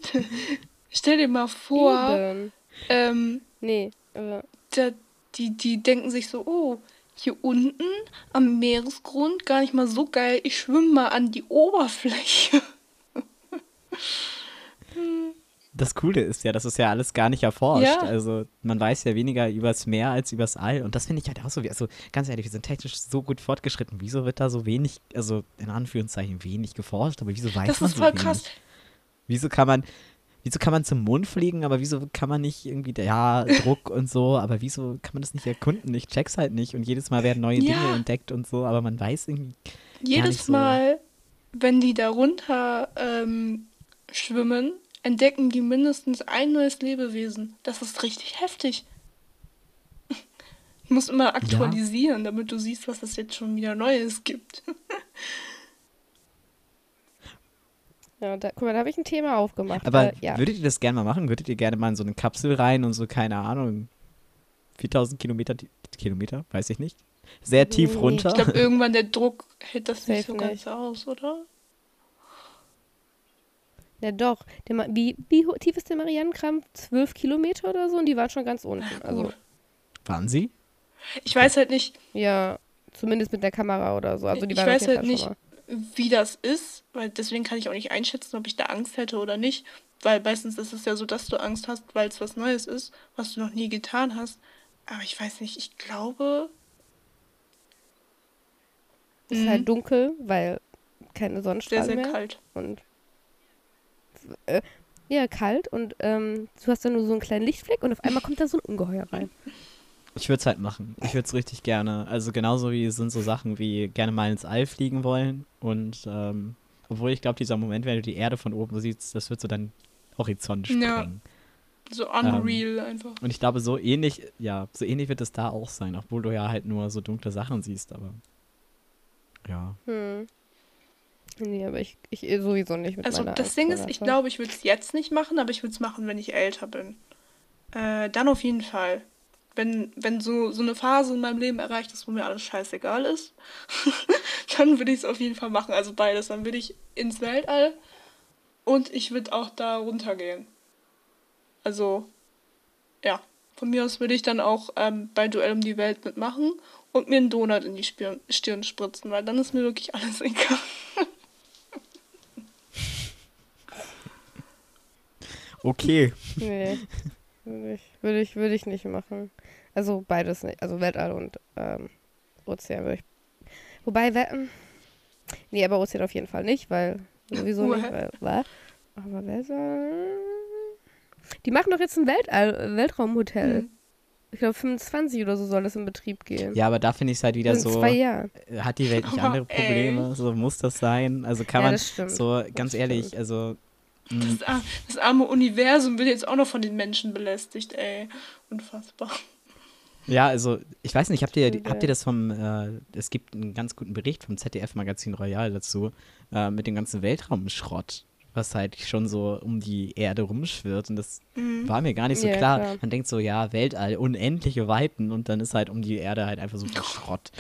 [LAUGHS] stell dir mal vor, Eben. ähm, Nee, da, die, die denken sich so, oh, hier unten am Meeresgrund gar nicht mal so geil. Ich schwimme mal an die Oberfläche. Das Coole ist ja, das ist ja alles gar nicht erforscht. Ja. Also man weiß ja weniger übers Meer als übers All. Und das finde ich halt auch so, wie, also ganz ehrlich, wir sind technisch so gut fortgeschritten. Wieso wird da so wenig, also in Anführungszeichen wenig geforscht, aber wieso weiß Das man ist so voll wenig? krass. Wieso kann man, wieso kann man zum Mond fliegen, aber wieso kann man nicht irgendwie, ja, Druck [LAUGHS] und so, aber wieso kann man das nicht erkunden? Ich check's halt nicht. Und jedes Mal werden neue Ja. Dinge entdeckt und so, aber man weiß irgendwie. Jedes nicht so. Mal, wenn die da runter ähm, schwimmen, entdecken die mindestens ein neues Lebewesen. Das ist richtig heftig. Du musst immer aktualisieren, damit du siehst, was es jetzt schon wieder Neues gibt. [LAUGHS] ja, da, guck mal, da habe ich ein Thema aufgemacht. Aber äh, ja. würdet ihr das gerne mal machen? Würdet ihr gerne mal in so eine Kapsel rein und so, keine Ahnung, 4000 Kilometer, Kilometer, weiß ich nicht, sehr tief Nee. runter? Ich glaube, [LAUGHS] irgendwann der Druck hält das nicht Safe so ganz nicht. aus, oder? Ja, doch. Der, wie, wie tief ist der Marianengramm? Zwölf Kilometer oder so? Und die waren schon ganz unten. Also. Waren sie? Ich weiß halt nicht, ja, zumindest mit der Kamera oder so. Also, die Ich waren weiß halt nicht, wie das ist, weil deswegen kann ich auch nicht einschätzen, ob ich da Angst hätte oder nicht. Weil meistens ist es ja so, dass du Angst hast, weil es was Neues ist, was du noch nie getan hast. Aber ich weiß nicht, ich glaube. Ist Mhm. halt dunkel, weil keine sehr, Sonnenstrahlen sehr mehr. kalt. Und äh, ja, kalt und ähm, du hast dann nur so einen kleinen Lichtfleck und auf einmal kommt da so ein Ungeheuer rein. Ich würde es halt machen. Ich würde es richtig gerne. Also genauso wie sind so Sachen wie gerne mal ins All fliegen wollen. Und ähm, obwohl ich glaube, dieser Moment, wenn du die Erde von oben siehst, das wird so dein Horizont Ja. sprengen. So unreal einfach. Und ich glaube, so ähnlich, ja, so ähnlich wird es da auch sein, obwohl du ja halt nur so dunkle Sachen siehst, aber ja. Hm. Nee, aber ich, ich eh sowieso nicht mit Also das Ding ist, ich glaube, ich würde es jetzt nicht machen, aber ich würde es machen, wenn ich älter bin. Äh, dann auf jeden Fall. wenn, wenn so, so eine Phase in meinem Leben erreicht ist, wo mir alles scheißegal ist, [LAUGHS] dann würde ich es auf jeden Fall machen. Also beides. Dann würde ich ins Weltall und ich würde auch da runtergehen. Also, ja. Von mir aus würde ich dann auch ähm, bei Duell um die Welt mitmachen und mir einen Donut in die Stirn, Stirn spritzen, weil dann ist mir wirklich [LAUGHS] alles egal. Okay. Nee. Würde ich, würde ich, würde ich nicht machen. Also beides nicht. Also Weltall und ähm, Ozean würde ich. Wobei, Wetten. Nee, aber Ozean auf jeden Fall nicht, weil. Sowieso nicht, weil. Was? Aber Weltall. Die machen doch jetzt ein Weltall, Weltraumhotel. Mhm. Ich glaube, 25 oder so soll das in Betrieb gehen. Ja, aber da finde ich es halt wieder in so. zwei Jahren. Hat die Welt nicht andere Probleme? So muss das sein? Also kann Ja, man das stimmt. so Das ganz ehrlich, stimmt. also mh, Das, ar- das arme Universum wird jetzt auch noch von den Menschen belästigt, ey. Unfassbar. Ja, also ich weiß nicht, habt ihr, habt ihr das vom, äh, es gibt einen ganz guten Bericht vom ZDF-Magazin Royal dazu, äh, mit dem ganzen Weltraumschrott, was halt schon so um die Erde rumschwirrt und das Mhm. war mir gar nicht so Ja, klar. klar. Man denkt so, ja, Weltall, unendliche Weiten und dann ist halt um die Erde halt einfach so viel [LAUGHS] Schrott.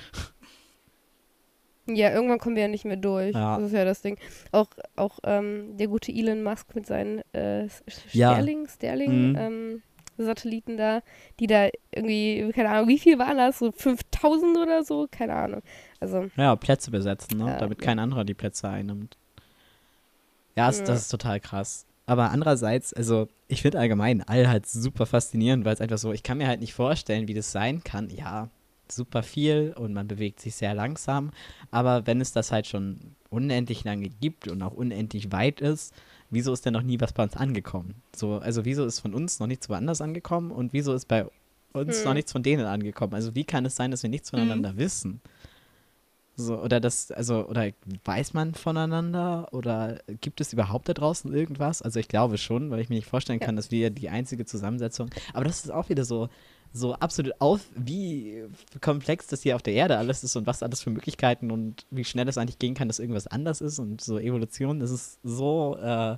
Ja, irgendwann kommen wir ja nicht mehr durch. Ja. Das ist ja das Ding. Auch, auch ähm, der gute Elon Musk mit seinen äh, S- Ja. Sterling, Sterling, Mhm. ähm, Satelliten da, die da irgendwie, keine Ahnung, wie viel waren das? So 5000 oder so? Keine Ahnung. Also, Ja, Plätze besetzen, ne? Ja, damit kein anderer die Plätze einnimmt. Ja, Ja. das ist total krass. Aber andererseits, also ich finde allgemein All halt super faszinierend, weil es einfach so, ich kann mir halt nicht vorstellen, wie das sein kann. Ja, super viel und man bewegt sich sehr langsam. Aber wenn es das halt schon unendlich lange gibt und auch unendlich weit ist, wieso ist denn noch nie was bei uns angekommen? So, also wieso ist von uns noch nichts woanders angekommen und wieso ist bei uns Hm. noch nichts von denen angekommen? Also wie kann es sein, dass wir nichts voneinander wissen? So, oder das, also, oder weiß man voneinander? Oder gibt es überhaupt da draußen irgendwas? Also ich glaube schon, weil ich mir nicht vorstellen Ja. kann, dass wir die einzige Zusammensetzung. Aber das ist auch wieder so, so absolut auf, wie komplex das hier auf der Erde alles ist und was alles für Möglichkeiten und wie schnell es eigentlich gehen kann, dass irgendwas anders ist und so Evolution, das ist so äh,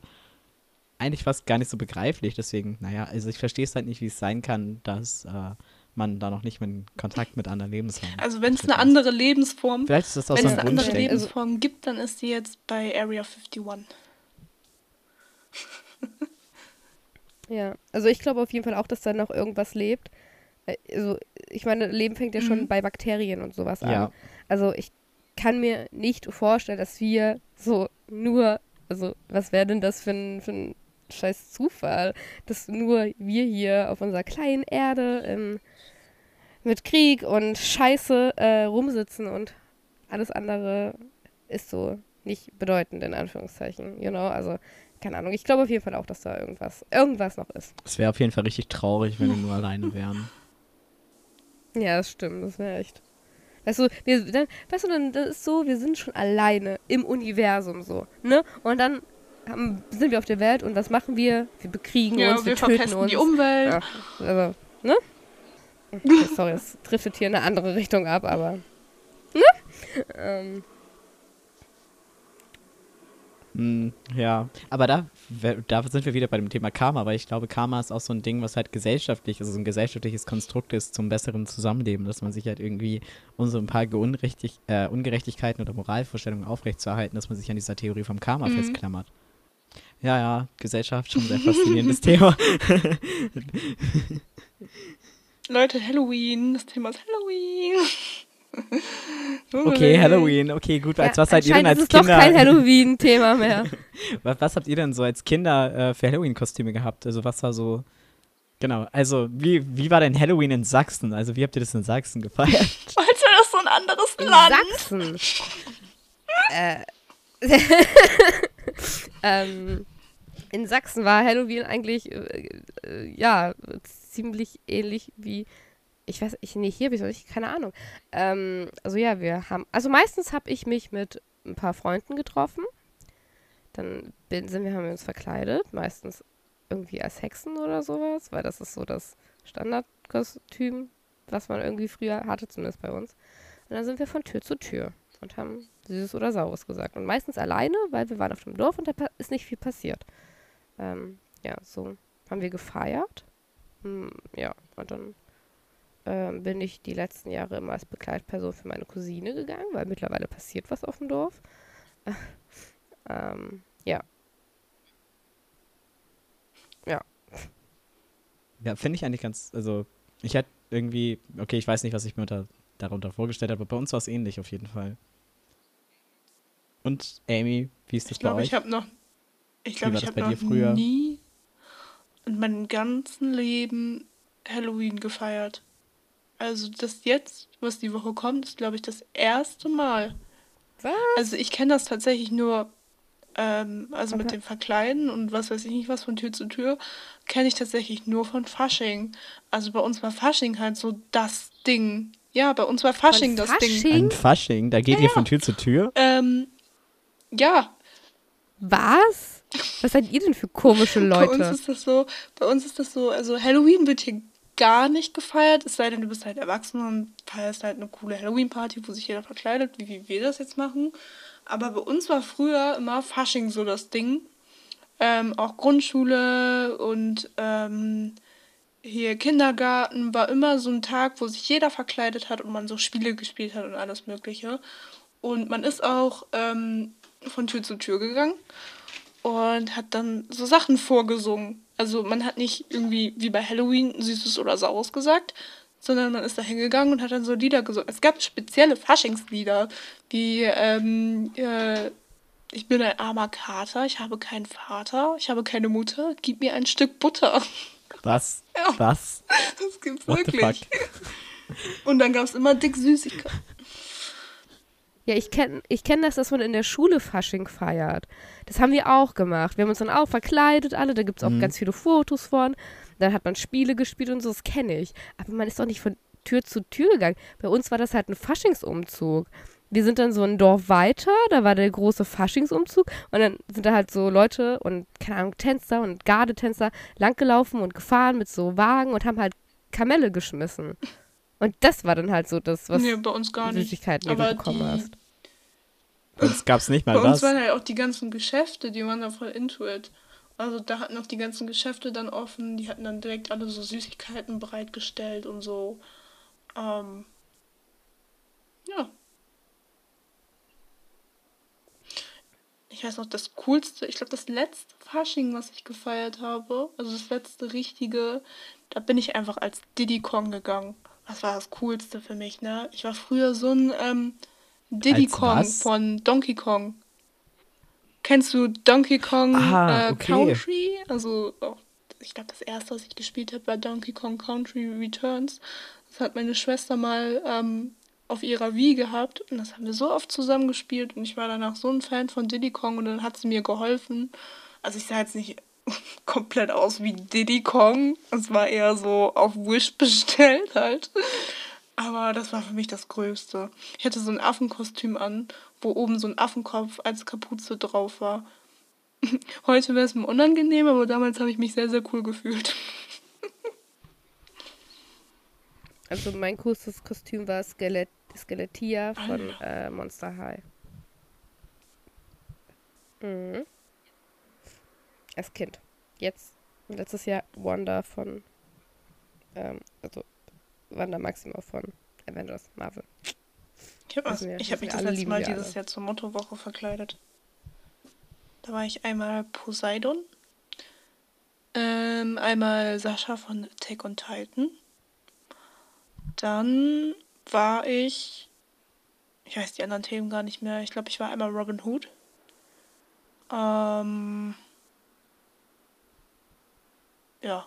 eigentlich fast gar nicht so begreiflich. Deswegen, naja, also ich verstehe es halt nicht, wie es sein kann, dass äh, man da noch nicht mit Kontakt mit anderen Lebensformen. Also wenn es eine andere Lebensform, Vielleicht ist das auch wenn so es ein eine andere Wunschdenken. Lebensform gibt, dann ist die jetzt bei Area 51. [LAUGHS] ja. Also ich glaube auf jeden Fall auch, dass da noch irgendwas lebt. Also, ich meine, Leben fängt ja schon Mhm. bei Bakterien und sowas an. Ja. Also ich kann mir nicht vorstellen, dass wir so nur, also was wäre denn das für ein, für ein scheiß Zufall, dass nur wir hier auf unserer kleinen Erde ähm, mit Krieg und Scheiße äh, rumsitzen und alles andere ist so nicht bedeutend in Anführungszeichen, you know, also keine Ahnung. Ich glaube auf jeden Fall auch, dass da irgendwas, irgendwas noch ist. Es wäre auf jeden Fall richtig traurig, wenn wir nur alleine wären. [LAUGHS] Ja, das stimmt, das wäre echt. Weißt du, wir, dann, weißt du, dann das ist so, wir sind schon alleine im Universum so, ne? Und dann haben, sind wir auf der Welt und was machen wir? Wir bekriegen Ja, uns, wir wir, töten uns. die Umwelt. Ja, also, ne? Okay, [LAUGHS] sorry, es driftet hier in eine andere Richtung ab, aber. Ne? Ähm, Mm, ja, aber da, da sind wir wieder bei dem Thema Karma, weil ich glaube, Karma ist auch so ein Ding, was halt gesellschaftlich, also so ein gesellschaftliches Konstrukt ist zum besseren Zusammenleben, dass man sich halt irgendwie, um so ein paar äh, Ungerechtigkeiten oder Moralvorstellungen aufrechtzuerhalten, dass man sich an dieser Theorie vom Karma Mhm. festklammert. Ja, ja, Gesellschaft, schon ein sehr faszinierendes Thema. [LAUGHS] Leute, Halloween. Das Thema ist Halloween. [LAUGHS] Okay, Halloween, okay, gut. Als ja, was seid ihr denn als ist es doch Kinder? kein Halloween-Thema mehr. [LAUGHS] Was, was habt ihr denn so als Kinder äh, für Halloween-Kostüme gehabt? Also was war so. Genau, also wie, wie war denn Halloween in Sachsen? Also wie habt ihr das in Sachsen gefeiert? [LAUGHS] Alter, das ist so ein anderes In Land. Sachsen. äh, ähm, in Sachsen war Halloween eigentlich äh, äh, ja ziemlich ähnlich wie ich weiß ich nee, hier wieso ich keine Ahnung. Ähm, also ja, wir haben also meistens habe ich mich mit ein paar Freunden getroffen. Dann bin, sind wir haben wir uns verkleidet, meistens irgendwie als Hexen oder sowas, weil das ist so das Standardkostüm, was man irgendwie früher hatte, zumindest bei uns. Und dann sind wir von Tür zu Tür und haben Süßes oder Saures gesagt. Und meistens alleine, weil wir waren auf dem Dorf und da ist nicht viel passiert. Ähm, ja, so haben wir gefeiert. Hm, ja, und dann ähm, bin ich die letzten Jahre immer als Begleitperson für meine Cousine gegangen, weil mittlerweile passiert was auf dem Dorf. [LAUGHS] ähm, ja. Ja. Ja, finde ich eigentlich ganz, also ich hätte irgendwie, okay, ich weiß nicht, was ich mir unter, darunter vorgestellt habe, aber bei uns war es ähnlich auf jeden Fall. Und Amy, wie ist das Ich glaube, bei euch? ich habe noch, ich glaube, ich habe noch früher? nie in meinem ganzen Leben Halloween gefeiert. Also das jetzt, was die Woche kommt, ist, glaube ich, das erste Mal. Was? Also ich kenne das tatsächlich nur, ähm, also mit Okay. dem Verkleiden und was weiß ich nicht was von Tür zu Tür, kenne ich tatsächlich nur von Fasching. Also bei uns war Fasching halt so das Ding. Ja, bei uns war Fasching das Ding. Fasching? Ein Fasching, da geht ihr von Tür zu Tür. Ähm, ja, Was? Was seid ihr denn für komische Bei uns Leute? ist das so, bei uns ist das so, also Halloween wird hier gar nicht gefeiert, es sei denn, du bist halt erwachsen und feierst halt eine coole Halloween-Party, wo sich jeder verkleidet, wie, wie wir das jetzt machen. Aber bei uns war früher immer Fasching so das Ding. Ähm, auch Grundschule und ähm, hier Kindergarten war immer so ein Tag, wo sich jeder verkleidet hat und man so Spiele gespielt hat und alles Mögliche. Und man ist auch ähm, von Tür zu Tür gegangen und hat dann so Sachen vorgesungen. Also man hat nicht irgendwie wie bei Halloween Süßes oder Saures gesagt, sondern man ist da hingegangen und hat dann so Lieder gesungen. Es gab spezielle Faschingslieder, wie ähm, äh, Ich bin ein armer Kater, ich habe keinen Vater, ich habe keine Mutter, gib mir ein Stück Butter. Was? Ja. Was? Das gibt's What wirklich. Und dann gab es immer dick Süßigkeiten. Ja, ich kenne ich kenn das, dass man in der Schule Fasching feiert. Das haben wir auch gemacht. Wir haben uns dann auch verkleidet, alle. Da gibt es auch Mhm. ganz viele Fotos von. Dann hat man Spiele gespielt und so, das kenne ich. Aber man ist doch nicht von Tür zu Tür gegangen. Bei uns war das halt ein Faschingsumzug. Wir sind dann so ein Dorf weiter, da war der große Faschingsumzug und dann sind da halt so Leute und, keine Ahnung, Tänzer und Gardetänzer langgelaufen und gefahren mit so Wagen und haben halt Kamelle geschmissen. Und das war dann halt so das, was nee, bei uns gar nicht. Süßigkeiten, die Aber du bekommen die, hast. Uns gab es nicht Bei mal uns das. waren halt auch die ganzen Geschäfte, die waren da voll into it. Also da hatten auch die ganzen Geschäfte dann offen, die hatten dann direkt alle so Süßigkeiten bereitgestellt und so. Ähm, ja. Ich weiß noch, das coolste, ich glaube, das letzte Fasching, was ich gefeiert habe, also das letzte richtige, da bin ich einfach als Diddy Kong gegangen. Das war das coolste für mich, ne? Ich war früher so ein ähm, Diddy Als Kong was? von Donkey Kong. Kennst du Donkey Kong Ah, äh, okay. Country? Also, auch, ich glaube, das erste, was ich gespielt habe, war Donkey Kong Country Returns. Das hat meine Schwester mal ähm, auf ihrer Wii gehabt und das haben wir so oft zusammen gespielt und ich war danach so ein Fan von Diddy Kong und dann hat sie mir geholfen. Also ich sah jetzt nicht [LAUGHS] komplett aus wie Diddy Kong. Es war eher so auf Wish bestellt halt. Aber das war für mich das Größte. Ich hatte so ein Affenkostüm an, wo oben so ein Affenkopf als Kapuze drauf war. [LAUGHS] Heute wäre es mir unangenehm, aber damals habe ich mich sehr, sehr cool gefühlt. [LAUGHS] Also mein coolstes Kostüm war Skelet Skeletia von äh, Monster High. Mhm. Als Kind. Jetzt, letztes Jahr Wanda von, ähm, also Wanda Maxima von Avengers Marvel. Ich habe ich hab mich das letzte Mal dieses. Jahr zur Mottowoche verkleidet. Da war ich einmal Poseidon, ähm, einmal Sascha von Attack on Titan. Dann war ich, ich weiß die anderen Themen gar nicht mehr, ich glaube, ich war einmal Robin Hood. Ähm, ja.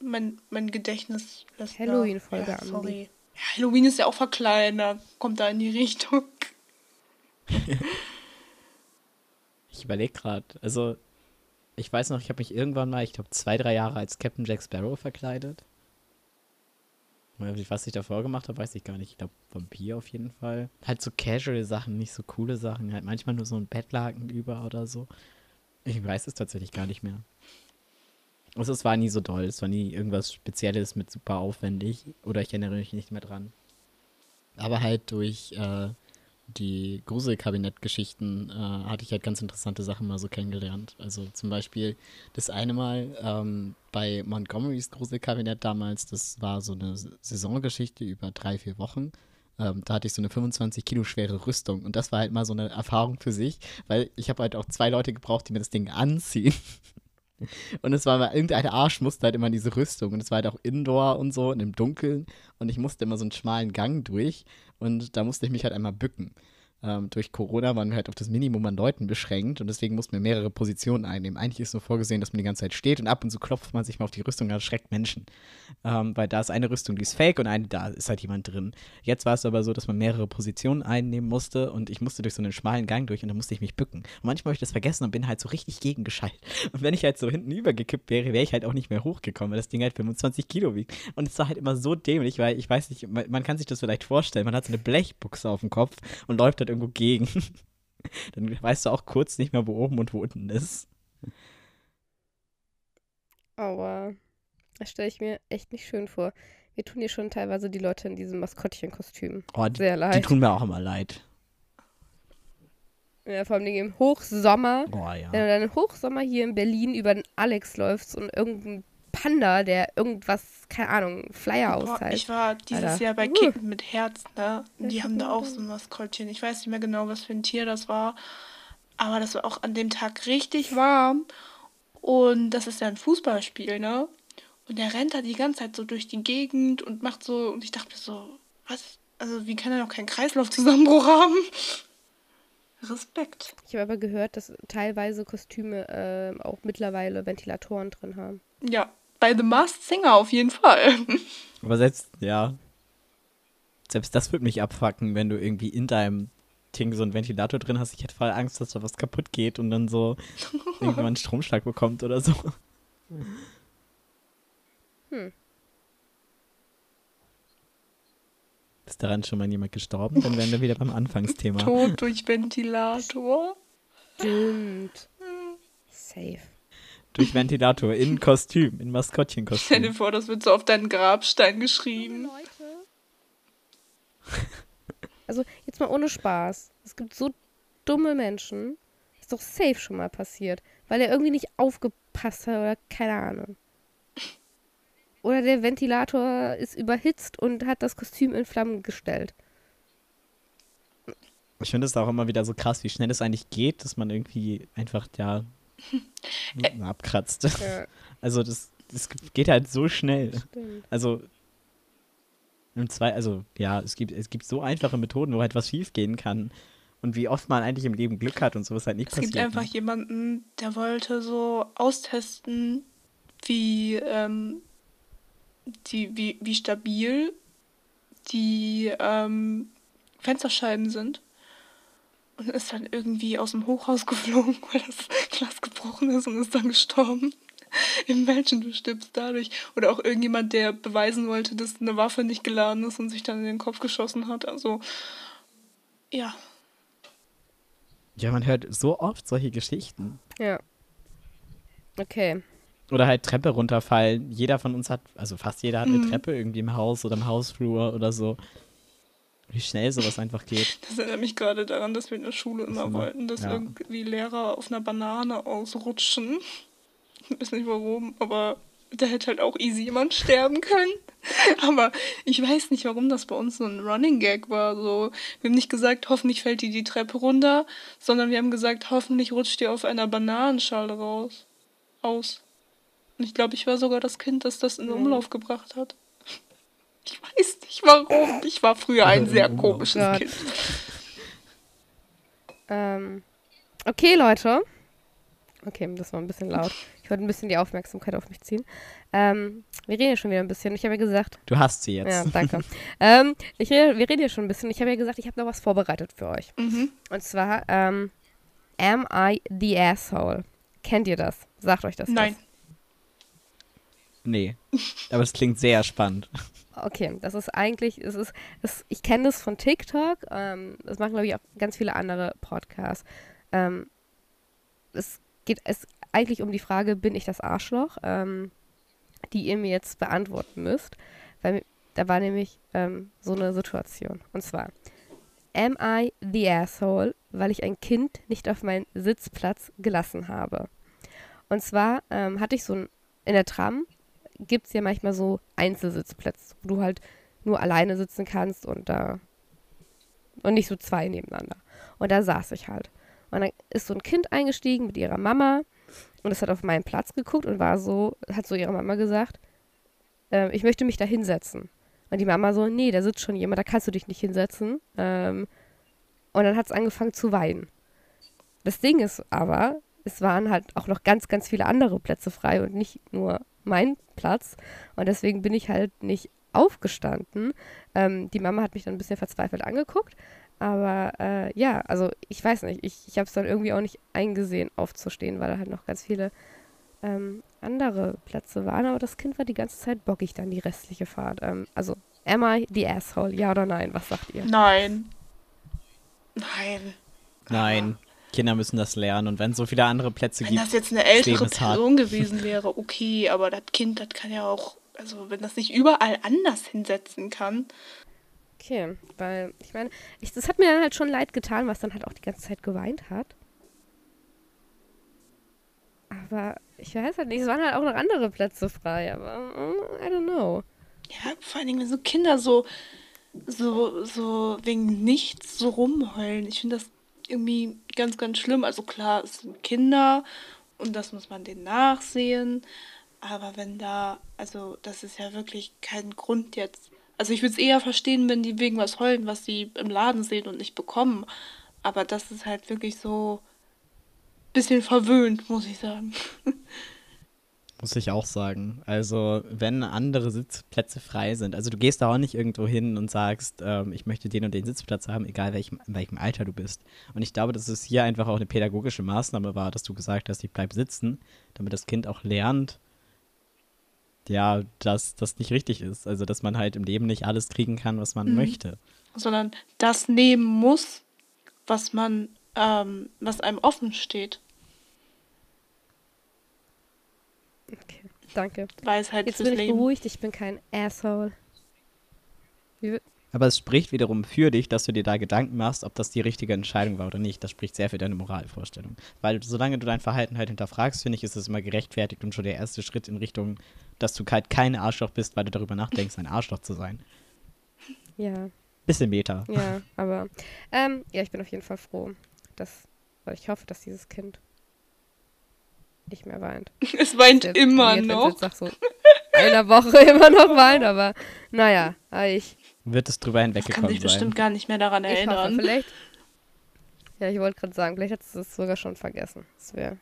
Mein, mein Gedächtnis lässt. Halloween-Folge, ja, sorry. Ja, Halloween ist ja auch verkleiden, da kommt da in die Richtung. [LAUGHS] Ich überlege gerade. Also, ich weiß noch, ich habe mich irgendwann mal, ich glaube, zwei, drei Jahre als Captain Jack Sparrow verkleidet. Was ich davor gemacht habe, weiß ich gar nicht. Ich glaube, Vampir auf jeden Fall. Halt so Casual-Sachen, nicht so coole Sachen. Halt manchmal nur so ein Bettlaken über oder so. Ich weiß es tatsächlich gar nicht mehr. Also, es war nie so doll. Es war nie irgendwas Spezielles mit super aufwendig. Oder ich erinnere mich nicht mehr dran. Aber halt durch äh, die Gruselkabinett-Geschichten äh, hatte ich halt ganz interessante Sachen mal so kennengelernt. Also zum Beispiel das eine Mal ähm, bei Montgomerys Gruselkabinett damals, das war so eine Saisongeschichte über drei, vier Wochen. Ähm, da hatte ich so eine 25 Kilo schwere Rüstung und das war halt mal so eine Erfahrung für sich, weil ich habe halt auch zwei Leute gebraucht, die mir das Ding anziehen. [LAUGHS] Und es war mal, irgendein Arsch musste halt immer in diese Rüstung. Und es war halt auch Indoor und so, und im Dunkeln. Und ich musste immer so einen schmalen Gang durch. Und da musste ich mich halt einmal bücken. Ähm, durch Corona waren wir halt auf das Minimum an Leuten beschränkt und deswegen mussten wir mehrere Positionen einnehmen. Eigentlich ist nur vorgesehen, dass man die ganze Zeit steht und ab und zu klopft man sich mal auf die Rüstung und erschreckt Menschen. Ähm, weil da ist eine Rüstung, die ist fake und eine, da ist halt jemand drin. Jetzt war es aber so, dass man mehrere Positionen einnehmen musste und ich musste durch so einen schmalen Gang durch und dann musste ich mich bücken. Und manchmal habe ich das vergessen und bin halt so richtig gegengeschaltet. [LAUGHS] Und wenn ich halt so hinten übergekippt wäre, wäre ich halt auch nicht mehr hochgekommen, weil das Ding halt 25 Kilo wiegt. Und es war halt immer so dämlich, weil ich weiß nicht, man, man kann sich das vielleicht vorstellen, man hat so eine Blechbuchse auf dem Kopf und läuft halt irgendwo gegen. [LAUGHS] Dann weißt du auch kurz nicht mehr, wo oben und wo unten ist. Aua. Das stelle ich mir echt nicht schön vor. Wir tun hier schon teilweise die Leute in diesem Maskottchenkostüm. Oh, die, Sehr leid. die tun mir auch immer leid. Ja, vor allem im Hochsommer. Boah, ja. Wenn du dann im Hochsommer hier in Berlin über den Alex läufst und irgendein Panda, der irgendwas, keine Ahnung, Flyer Boah, austeilt. ich war dieses Alter. Jahr bei Uh. Kicken mit Herz, ne? Und die haben hab da auch so ein Maskottchen. Ich weiß nicht mehr genau, was für ein Tier das war. Aber das war auch an dem Tag richtig warm. Und das ist ja ein Fußballspiel, ne? Und der rennt da die ganze Zeit so durch die Gegend und macht so. Und ich dachte mir so, was? Also, wie kann er noch keinen Kreislaufzusammenbruch [LAUGHS] haben? Respekt. Ich habe aber gehört, dass teilweise Kostüme ähm, auch mittlerweile Ventilatoren drin haben. Ja, bei The Masked Singer auf jeden Fall. [LAUGHS] Aber selbst, ja. Selbst das würde mich abfacken, wenn du irgendwie in deinem Ding so einen Ventilator drin hast. Ich hätte voll Angst, dass da was kaputt geht und dann so [LAUGHS] irgendwann einen Stromschlag bekommt oder so. Hm. Ist daran schon mal jemand gestorben? Dann wären wir wieder beim Anfangsthema. Tod durch Ventilator. Stimmt. Safe. Durch Ventilator in Kostüm, in Stell dir Maskottchenkostüm. vor, das wird so auf deinen Grabstein geschrieben. [LAUGHS] Also jetzt mal ohne Spaß. Es gibt so dumme Menschen. Ist doch safe schon mal passiert. Weil er irgendwie nicht aufgepasst hat oder keine Ahnung. Oder der Ventilator ist überhitzt und hat das Kostüm in Flammen gestellt. Ich finde es auch immer wieder so krass, wie schnell es eigentlich geht, dass man irgendwie einfach, ja, abkratzt. Ja, [LAUGHS] Also das, das geht halt so schnell. stimmt. Also im zwei, also ja, es gibt, es gibt so einfache Methoden, wo halt was schief gehen kann. Und wie oft man eigentlich im Leben Glück hat und sowas halt nicht Es passiert. gibt einfach ne? jemanden, der wollte so austesten, wie, ähm, die, wie, wie stabil die ähm, Fensterscheiben sind. Und ist dann irgendwie aus dem Hochhaus geflogen, weil das Glas gebrochen ist und ist dann gestorben. Imagine, du stirbst dadurch. Oder auch irgendjemand, der beweisen wollte, dass eine Waffe nicht geladen ist und sich dann in den Kopf geschossen hat. Also, ja. Ja, man hört so oft solche Geschichten. Ja. Okay. Oder halt Treppe runterfallen. Jeder von uns hat, also fast jeder hat eine Mhm. Treppe irgendwie im Haus oder im Hausflur oder so. Wie schnell sowas einfach geht. [LAUGHS] Das erinnert mich gerade daran, dass wir in der Schule immer immer- wollten, dass ja. irgendwie Lehrer auf einer Banane ausrutschen. Ich weiß nicht warum, aber da hätte halt auch easy jemand sterben können. [LAUGHS] Aber ich weiß nicht, warum das bei uns so ein Running Gag war. So, wir haben nicht gesagt, hoffentlich fällt dir die Treppe runter, sondern wir haben gesagt, hoffentlich rutscht dir auf einer Bananenschale raus. Aus. Und ich glaube, ich war sogar das Kind, das das in Mhm. Umlauf gebracht hat. Ich weiß nicht warum. Ich war früher ein In [LAUGHS] sehr komisches. Kind. Ähm, okay, Leute. Okay, das war ein bisschen laut. Ich wollte ein bisschen die Aufmerksamkeit auf mich ziehen. Ähm, wir reden ja schon wieder ein bisschen. Ich habe ja gesagt, Du hast sie jetzt. ja, danke. ähm, ich rede, wir reden ja schon ein bisschen. Ich habe ja gesagt, ich habe noch was vorbereitet für euch. Mhm. Und zwar, ähm, Am I the Asshole? Kennt ihr das? Sagt euch das Nein. Nee. Aber es klingt sehr spannend. Okay, das ist eigentlich, es ist, es, ich kenne das von TikTok. Ähm, das machen, glaube ich, auch ganz viele andere Podcasts. Ähm, es geht es eigentlich um die Frage, bin ich das Arschloch, ähm, die ihr mir jetzt beantworten müsst. Weil da war nämlich ähm, so eine Situation. Und zwar, Am I the asshole, weil ich ein Kind nicht auf meinen Sitzplatz gelassen habe? Und zwar ähm, hatte ich so ein, in der Tram gibt es ja manchmal so Einzelsitzplätze, wo du halt nur alleine sitzen kannst und da und nicht so zwei nebeneinander. Und da saß ich halt. Und dann ist so ein Kind eingestiegen mit ihrer Mama und es hat auf meinen Platz geguckt und war so, hat so ihrer Mama gesagt, äh, ich möchte mich da hinsetzen. Und die Mama so, nee, da sitzt schon jemand, da kannst du dich nicht hinsetzen. Ähm, und dann hat es angefangen zu weinen. Das Ding ist aber, es waren halt auch noch ganz, ganz viele andere Plätze frei und nicht nur mein Platz. Und deswegen bin ich halt nicht aufgestanden. Ähm, die Mama hat mich dann ein bisschen verzweifelt angeguckt. Aber äh, ja, also ich weiß nicht, ich, ich habe es dann irgendwie auch nicht eingesehen, aufzustehen, weil da halt noch ganz viele ähm, andere Plätze waren. Aber das Kind war die ganze Zeit bockig dann die restliche Fahrt. Ähm, also, am I the asshole? Ja oder nein? Was sagt ihr? Nein. Nein. Nein. Kinder müssen das lernen und wenn es so viele andere Plätze Wenn gibt. das jetzt eine ältere. Person gewesen wäre, okay, aber das Kind, das kann ja auch, also wenn das nicht überall anders hinsetzen kann. Okay, weil ich meine, ich, das hat mir dann halt schon leid getan, was dann halt auch die ganze Zeit geweint hat. Aber ich weiß halt nicht, es waren halt auch noch andere Plätze frei, aber mm, I don't know. Ja, vor allen Dingen, wenn so Kinder so, so, so wegen nichts so rumheulen. Ich finde das irgendwie ganz, ganz schlimm. Also klar, es sind Kinder und das muss man denen nachsehen. Aber wenn da, also das ist ja wirklich kein Grund jetzt. Also ich würde es eher verstehen, wenn die wegen was heulen, was sie im Laden sehen und nicht bekommen. Aber das ist halt wirklich so ein bisschen verwöhnt, muss ich sagen. [LAUGHS] Muss ich auch sagen. Also, wenn andere Sitzplätze frei sind, also du gehst da auch nicht irgendwo hin und sagst, ähm, ich möchte den und den Sitzplatz haben, egal welchem, in welchem Alter du bist. Und ich glaube, dass es hier einfach auch eine pädagogische Maßnahme war, dass du gesagt hast, ich bleib sitzen, damit das Kind auch lernt, ja, dass das nicht richtig ist. Also, dass man halt im Leben nicht alles kriegen kann, was man möchte. sondern das nehmen muss, was man, ähm, was einem offen steht. Okay, danke. Halt Jetzt fürs bin ich Leben. beruhigt, ich bin kein Asshole. Aber es spricht wiederum für dich, dass du dir da Gedanken machst, ob das die richtige Entscheidung war oder nicht. Das spricht sehr für deine Moralvorstellung. Weil solange du dein Verhalten halt hinterfragst, finde ich, ist es immer gerechtfertigt und schon der erste Schritt in Richtung, dass du halt kein Arschloch bist, weil du darüber nachdenkst, ein Arschloch zu sein. ja, Bisschen Meta. ja, aber ähm, ja, ich bin auf jeden Fall froh, dass, weil ich hoffe, dass dieses Kind nicht mehr weint. [LAUGHS] Es weint Jetzt immer wenn's noch. Jetzt nach so einer Woche [LAUGHS] immer noch weint, aber naja, aber ich, Wird es drüber Kann hinweggekommen sich sein. bestimmt gar nicht mehr daran ich hoffe, erinnern. vielleicht. Ja, ich wollte gerade sagen, vielleicht hat es es sogar schon vergessen. Das wäre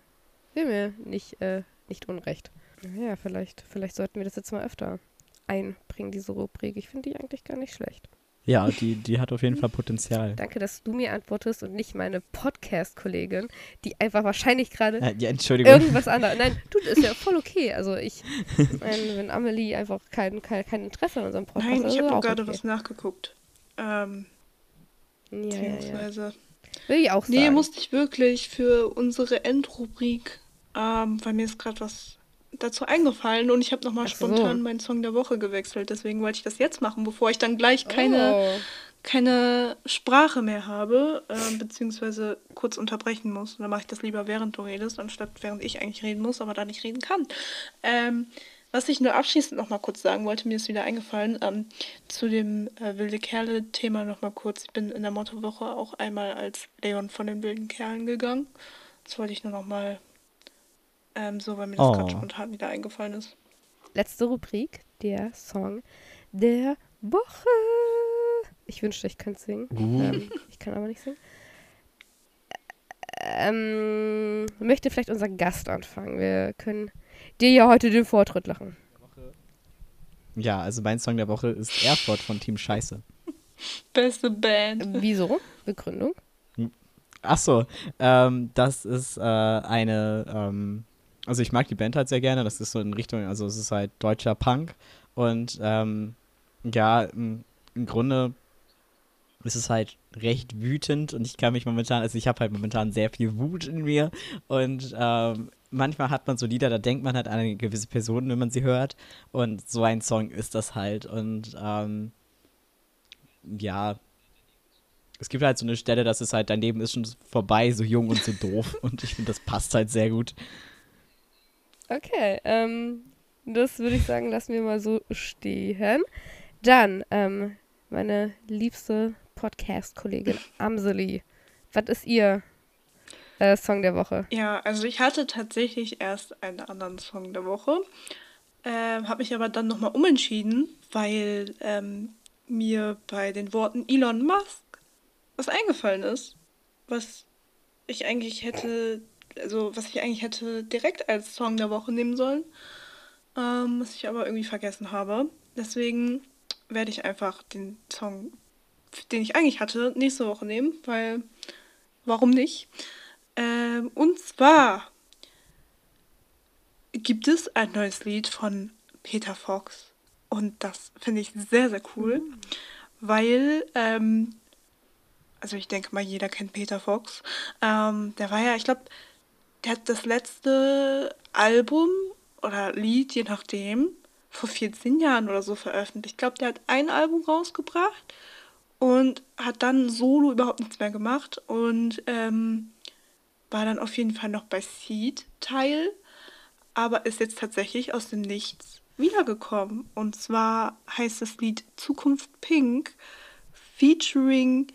wär mir nicht, äh, nicht unrecht. Ja, vielleicht, vielleicht sollten wir das jetzt mal öfter einbringen, diese Rubrik. Ich finde die eigentlich gar nicht schlecht. Ja, die, die hat auf jeden Fall Potenzial. Danke, dass du mir antwortest und nicht meine Podcast-Kollegin, die einfach wahrscheinlich gerade Äh, ja, Entschuldigung. irgendwas anderes. Nein, du, ist ja voll okay. Also ich, mein, wenn Amelie einfach kein, kein, kein Interesse an unserem Podcast Nein, hat, ich ist habe gerade okay. was nachgeguckt. Ähm, Ja, ja, ja. beziehungsweise. Will ich auch sagen. Nee, musste ich wirklich für unsere Endrubrik, ähm, weil mir ist gerade was dazu eingefallen und ich habe nochmal so. spontan meinen Song der Woche gewechselt. Deswegen wollte ich das jetzt machen, bevor ich dann gleich keine, Oh. keine Sprache mehr habe, ähm, beziehungsweise kurz unterbrechen muss. Und dann mache ich das lieber während du redest, anstatt während ich eigentlich reden muss, aber da nicht reden kann. Ähm, was ich nur abschließend nochmal kurz sagen wollte, mir ist wieder eingefallen, ähm, zu dem äh, wilde Kerle-Thema nochmal kurz. Ich bin in der Mottowoche auch einmal als Leon von den wilden Kerlen gegangen. Das wollte ich nur nochmal ähm, so, weil mir das Oh. gerade spontan wieder eingefallen ist. Letzte Rubrik, der Song der Woche. Ich wünschte, ich könnte singen. Uh. Ähm, ich kann aber nicht singen. Ähm, möchte vielleicht unser Gast anfangen. Wir können dir ja heute den Vortritt lachen. Ja, also mein Song der Woche ist Erfurt von Team Scheiße. Beste Band. Wieso? Begründung? Ach so, ähm, das ist äh, eine, ähm, also ich mag die Band halt sehr gerne, das ist so in Richtung, also es ist halt deutscher Punk. Und ähm, ja, im, im Grunde ist es halt recht wütend und ich kann mich momentan, also ich habe halt momentan sehr viel Wut in mir. Und ähm, manchmal hat man so Lieder, da denkt man halt an eine gewisse Person, wenn man sie hört. Und so ein Song ist das halt. Und ähm, ja, Es gibt halt so eine Stelle, das ist halt, dein Leben ist schon vorbei, so jung und so doof. [LAUGHS] Und ich finde, das passt halt sehr gut. Okay, ähm, das würde ich sagen, lassen wir mal so stehen. Dann, ähm, meine liebste Podcast-Kollegin Amseli. Was ist ihr äh, Song der Woche? Ja, also ich hatte tatsächlich erst einen anderen Song der Woche, ähm, habe mich aber dann nochmal umentschieden, weil ähm, mir bei den Worten Elon Musk was eingefallen ist, was ich eigentlich hätte, also was ich eigentlich hätte direkt als Song der Woche nehmen sollen, ähm, was ich aber irgendwie vergessen habe. Deswegen werde ich einfach den Song, den ich eigentlich hatte, nächste Woche nehmen, weil warum nicht? Ähm, und zwar gibt es ein neues Lied von Peter Fox und das finde ich sehr, sehr cool, mhm. weil ähm, also ich denke mal, jeder kennt Peter Fox. Ähm, der war ja, ich glaube, der hat das letzte Album oder Lied, je nachdem, vor 14 Jahren oder so veröffentlicht. Ich glaube, der hat ein Album rausgebracht und hat dann solo überhaupt nichts mehr gemacht und ähm, war dann auf jeden Fall noch bei Seed Teil, aber ist jetzt tatsächlich aus dem Nichts wiedergekommen. Und zwar heißt das Lied Zukunft Pink featuring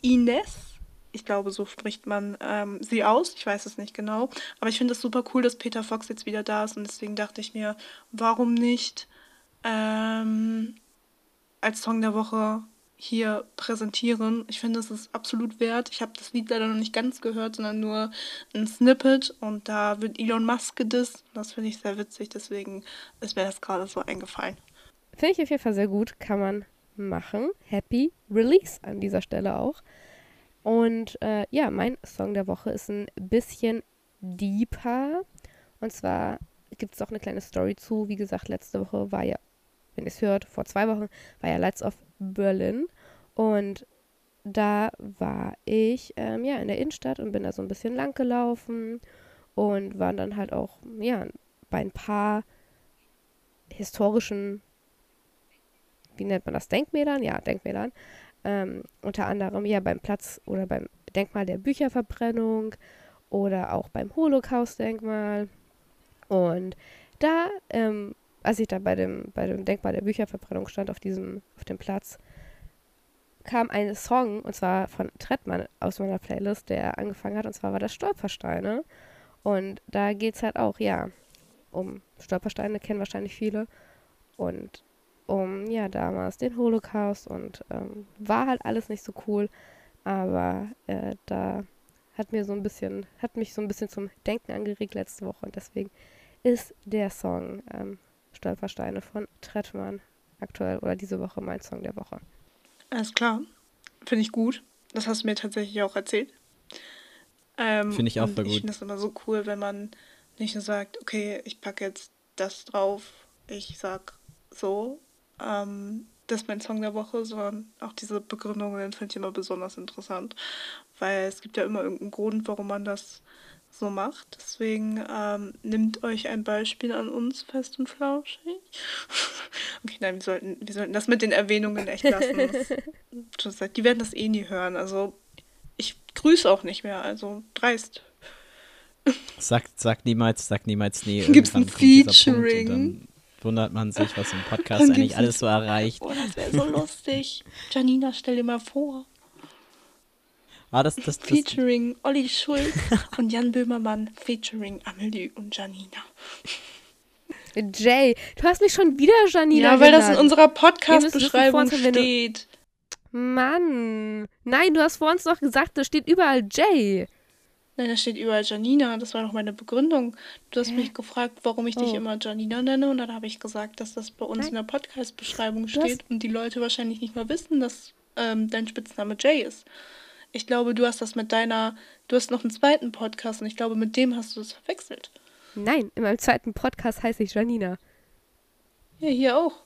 Ines. Ich glaube, so spricht man ähm, sie aus. Ich weiß es nicht genau. Aber ich finde es super cool, dass Peter Fox jetzt wieder da ist. Und deswegen dachte ich mir, warum nicht ähm, als Song der Woche hier präsentieren. Ich finde, es ist absolut wert. Ich habe das Lied leider noch nicht ganz gehört, sondern nur ein Snippet. Und da wird Elon Musk gedisst. Das finde ich sehr witzig. Deswegen ist mir das gerade so eingefallen. Finde ich auf jeden Fall sehr gut. Kann man machen. Happy Release an dieser Stelle auch. Und äh, ja, mein Song der Woche ist ein bisschen deeper. Und zwar gibt es auch eine kleine Story zu. Wie gesagt, letzte Woche war ja, wenn ihr es hört, vor zwei Wochen war ja Lights of Berlin. Und da war ich ähm, ja in der Innenstadt und bin da so ein bisschen lang gelaufen und war dann halt auch ja bei ein paar historischen wie nennt man das, Denkmälern? Ja, Denkmälern. Ähm, unter anderem ja beim Platz oder beim Denkmal der Bücherverbrennung oder auch beim Holocaust-Denkmal. Und da, ähm, als ich da bei dem, bei dem Denkmal der Bücherverbrennung stand auf diesem, auf dem Platz, kam ein Song, und zwar von Trettmann aus meiner Playlist, der angefangen hat, und zwar war das Stolpersteine. Und da geht es halt auch, ja, um Stolpersteine, kennen wahrscheinlich viele. Und um ja damals den Holocaust und ähm, war halt alles nicht so cool, aber äh, da hat mir so ein bisschen, hat mich so ein bisschen zum Denken angeregt letzte Woche und deswegen ist der Song ähm, Stolpersteine von Trettmann aktuell oder diese Woche mein Song der Woche. Alles klar, finde ich gut. Das hast du mir tatsächlich auch erzählt. Ähm, finde ich auch voll gut. Ich finde das immer so cool, wenn man nicht nur sagt, okay, ich packe jetzt das drauf, ich sag so, ähm, das ist mein Song der Woche, sondern auch diese Begründungen finde ich immer besonders interessant, weil es gibt ja immer irgendeinen Grund, warum man das so macht. Deswegen ähm, nimmt euch ein Beispiel an uns fest und flauschig. [LAUGHS] okay, nein, wir sollten, wir sollten das mit den Erwähnungen echt lassen. Das, [LAUGHS] die werden das eh nie hören. Also ich grüße auch nicht mehr, also dreist. Sagt, sagt niemals, sagt niemals nie. Gibt es ein Featuring? Wundert man sich, was im Podcast eigentlich alles so erreicht. Oh, das wäre so lustig. [LAUGHS] Janina, stell dir mal vor. Ah, das, das, das, featuring Olli Schulz [LAUGHS] und Jan Böhmermann featuring Amelie und Janina. Jay, du hast mich schon wieder Janina Ja, weil genannt. das in unserer Podcast-Beschreibung steht. Mann. Nein, du hast vor uns doch gesagt, da steht überall Jay. Nein, da steht überall Janina. Das war doch meine Begründung. Du hast Hä? mich gefragt, warum ich oh. dich immer Janina nenne. Und dann habe ich gesagt, dass das bei uns Nein. in der Podcast-Beschreibung steht und die Leute wahrscheinlich nicht mal wissen, dass ähm, dein Spitzname Jay ist. Ich glaube, du hast das mit deiner. Du hast noch einen zweiten Podcast und ich glaube, mit dem hast du das verwechselt. Nein, in meinem zweiten Podcast heiße ich Janina. Ja, hier auch.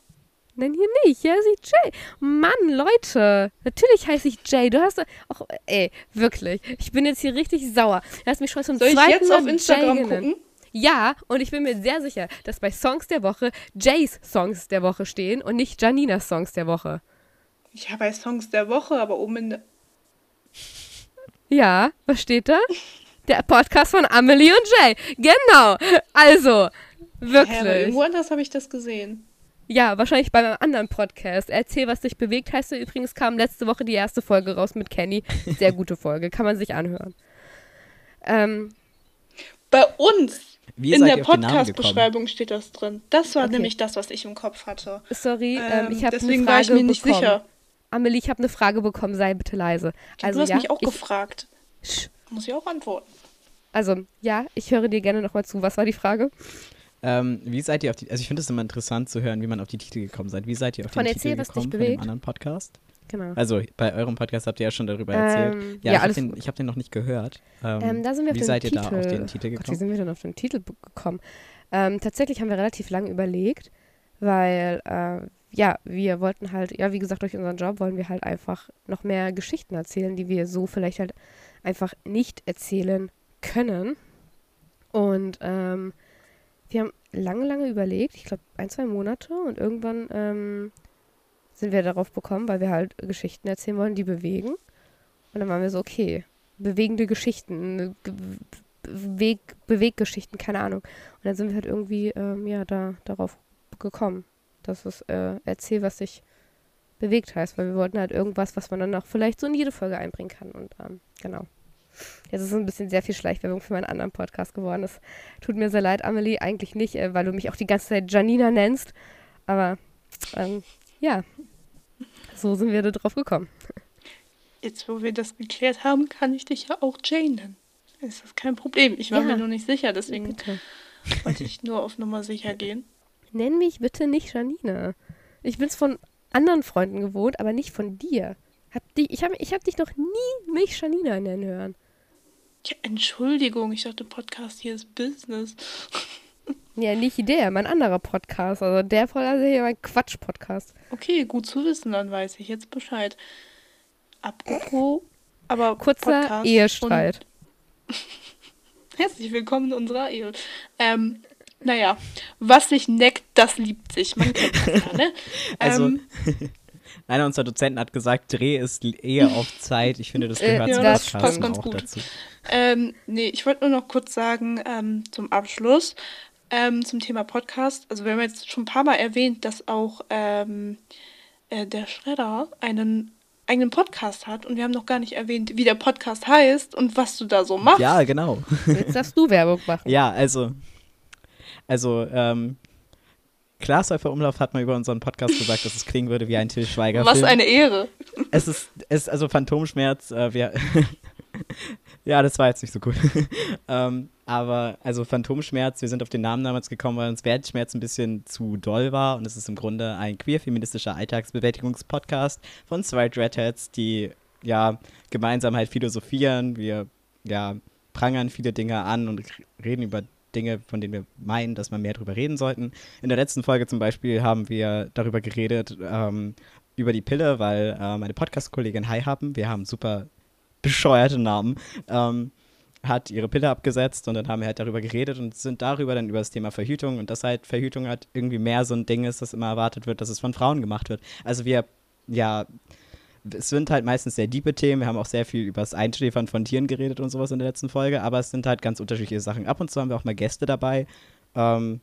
Nein, hier nicht. Hier heiße ich Jay. Mann, Leute. Natürlich heiße ich Jay. Du hast auch, ey, wirklich. Ich bin jetzt hier richtig sauer. Du hast mich schon zum Soll zweiten ich jetzt Mal auf Instagram Jay gucken? Ja, und ich bin mir sehr sicher, dass bei Songs der Woche Jays Songs der Woche stehen und nicht Janinas Songs der Woche. Ja, bei Songs der Woche, aber oben in Ja, was steht da? Der Podcast von Amelie und Jay. Genau. Also, wirklich. irgendwo anders habe ich das gesehen. Ja, wahrscheinlich bei einem anderen Podcast. Erzähl, was dich bewegt, heißt du übrigens, kam letzte Woche die erste Folge raus mit Kenny. Sehr gute [LAUGHS] Folge, kann man sich anhören. Ähm, Bei uns Wie in der ihr auf den Namen gekommen? Podcast-Beschreibung steht das drin. Das war Okay. nämlich das, was ich im Kopf hatte. sorry, ähm, Ähm, ich habe eine deswegen Frage war ich mir nicht bekommen. sicher. Amelie, ich habe eine Frage bekommen, sei bitte leise. Also du hast ja, mich auch ich, gefragt. Sch- Muss ich auch antworten. also ja, ich höre dir gerne nochmal zu. Was war die Frage? Ähm, wie seid ihr auf die, also ich finde es immer interessant zu hören, wie man auf die Titel gekommen seid. Wie seid ihr auf Erzähl, Titel was dich gekommen von dem anderen Podcast? Genau. Also bei eurem Podcast habt ihr ja schon darüber erzählt. Ähm, Ja, ja, ich habe den, hab den noch nicht gehört. Ähm, Ähm, da sind wir auf wie den seid ihr Titel. da auf den Titel Gott, wie gekommen? sind wir denn auf den Titel gekommen? Ähm, tatsächlich haben wir relativ lange überlegt, weil, äh, ja, wir wollten halt, ja, wie gesagt, durch unseren Job wollen wir halt einfach noch mehr Geschichten erzählen, die wir so vielleicht halt einfach nicht erzählen können. Und ähm, wir haben lange, lange überlegt, ich glaube ein, zwei Monate und irgendwann ähm, sind wir darauf bekommen, weil wir halt Geschichten erzählen wollen, die bewegen. Und dann waren wir so, okay, bewegende Geschichten, Ge- Weg, Beweggeschichten, keine Ahnung. Und dann sind wir halt irgendwie, ähm, ja, da, darauf gekommen, dass es äh, erzähl, was sich bewegt heißt, weil wir wollten halt irgendwas, was man dann auch vielleicht so in jede Folge einbringen kann. Und ähm, genau. Jetzt ist es ein bisschen sehr viel Schleichwerbung für meinen anderen Podcast geworden. Es tut mir sehr leid, Amelie, eigentlich nicht, äh, weil du mich auch die ganze Zeit Janina nennst. Aber ähm, ja, so sind wir da drauf gekommen. Jetzt, wo wir das geklärt haben, kann ich dich ja auch Jane nennen. Ist das kein Problem. Ich war Ja. mir nur nicht sicher, deswegen Bitte. wollte ich nur auf Nummer sicher gehen. Nenn mich bitte nicht Janine. Ich bin's von anderen Freunden gewohnt, aber nicht von dir. Hab die, ich habe ich hab dich noch nie mich Janina nennen hören. Ja, Entschuldigung, ich dachte, Podcast hier ist Business. [LAUGHS] Ja, nicht der, mein anderer Podcast. Also der voll, also hier mein Quatsch-Podcast. Okay, gut zu wissen, dann weiß ich jetzt Bescheid. Apropos, aber Kurzer Podcast Ehestreit. [LAUGHS] Herzlich willkommen in unserer Ehe. Ähm, naja, was sich neckt, das liebt sich. Man kennt das ja, ne? [LAUGHS] Also, ähm, Einer unserer Dozenten hat gesagt, Dreh ist eher auf Zeit. Ich finde, das Äh, gehört ja, zum das Podcast passt ganz auch gut. dazu. Ähm, nee, ich wollte nur noch kurz sagen, ähm, zum Abschluss, ähm, zum Thema Podcast. Also wir haben jetzt schon ein paar Mal erwähnt, dass auch ähm, äh, der Schredder einen eigenen Podcast hat und wir haben noch gar nicht erwähnt, wie der Podcast heißt und was du da so machst. Ja, genau. Jetzt darfst du Werbung machen. Ja, also, also, ähm, Glashäufer Umlauf hat mal über unseren Podcast gesagt, dass es klingen würde wie ein Till Schweiger was Film. eine Ehre. Es ist, es ist also Phantomschmerz, äh, wir, [LAUGHS] ja, das war jetzt nicht so cool. [LAUGHS] ähm, aber, also Phantomschmerz, wir sind auf den Namen damals gekommen, weil uns Wertschmerz ein bisschen zu doll war und es ist im Grunde ein queer-feministischer Alltagsbewältigungspodcast von zwei Dreadheads, die, ja, gemeinsam halt philosophieren, wir, ja, prangern viele Dinge an und reden über Dinge, von denen wir meinen, dass wir mehr drüber reden sollten. In der letzten Folge zum Beispiel haben wir darüber geredet, ähm, über die Pille, weil äh, meine Podcast-Kollegin Hi haben, wir haben super bescheuerte Namen, ähm, hat ihre Pille abgesetzt und dann haben wir halt darüber geredet und sind darüber dann über das Thema Verhütung und dass halt Verhütung halt irgendwie mehr so ein Ding ist, dass immer erwartet wird, dass es von Frauen gemacht wird. Also wir, ja, es sind halt meistens sehr diepe Themen. Wir haben auch sehr viel über das Einschläfern von Tieren geredet und sowas in der letzten Folge, aber es sind halt ganz unterschiedliche Sachen. Ab und zu haben wir auch mal Gäste dabei. Ähm,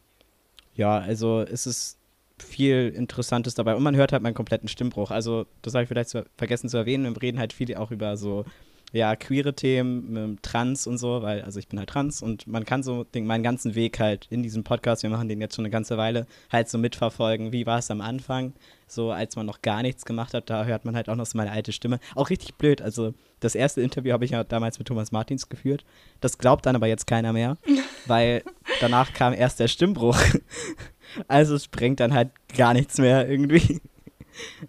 ja, also es ist viel Interessantes dabei und man hört halt meinen kompletten Stimmbruch. Also, das habe ich vielleicht zu, vergessen zu erwähnen. Wir reden halt viel auch über so, ja, queere Themen, ähm, Trans und so, weil, also ich bin halt trans und man kann so den, meinen ganzen Weg halt in diesem Podcast, wir machen den jetzt schon eine ganze Weile, halt so mitverfolgen. Wie war es am Anfang? So, als man noch gar nichts gemacht hat, da hört man halt auch noch so meine alte Stimme. Auch richtig blöd. Also, das erste Interview habe ich ja damals mit Thomas Martins geführt. Das glaubt dann aber jetzt keiner mehr, [LAUGHS] weil danach kam erst der Stimmbruch. Also, es bringt dann halt gar nichts mehr irgendwie.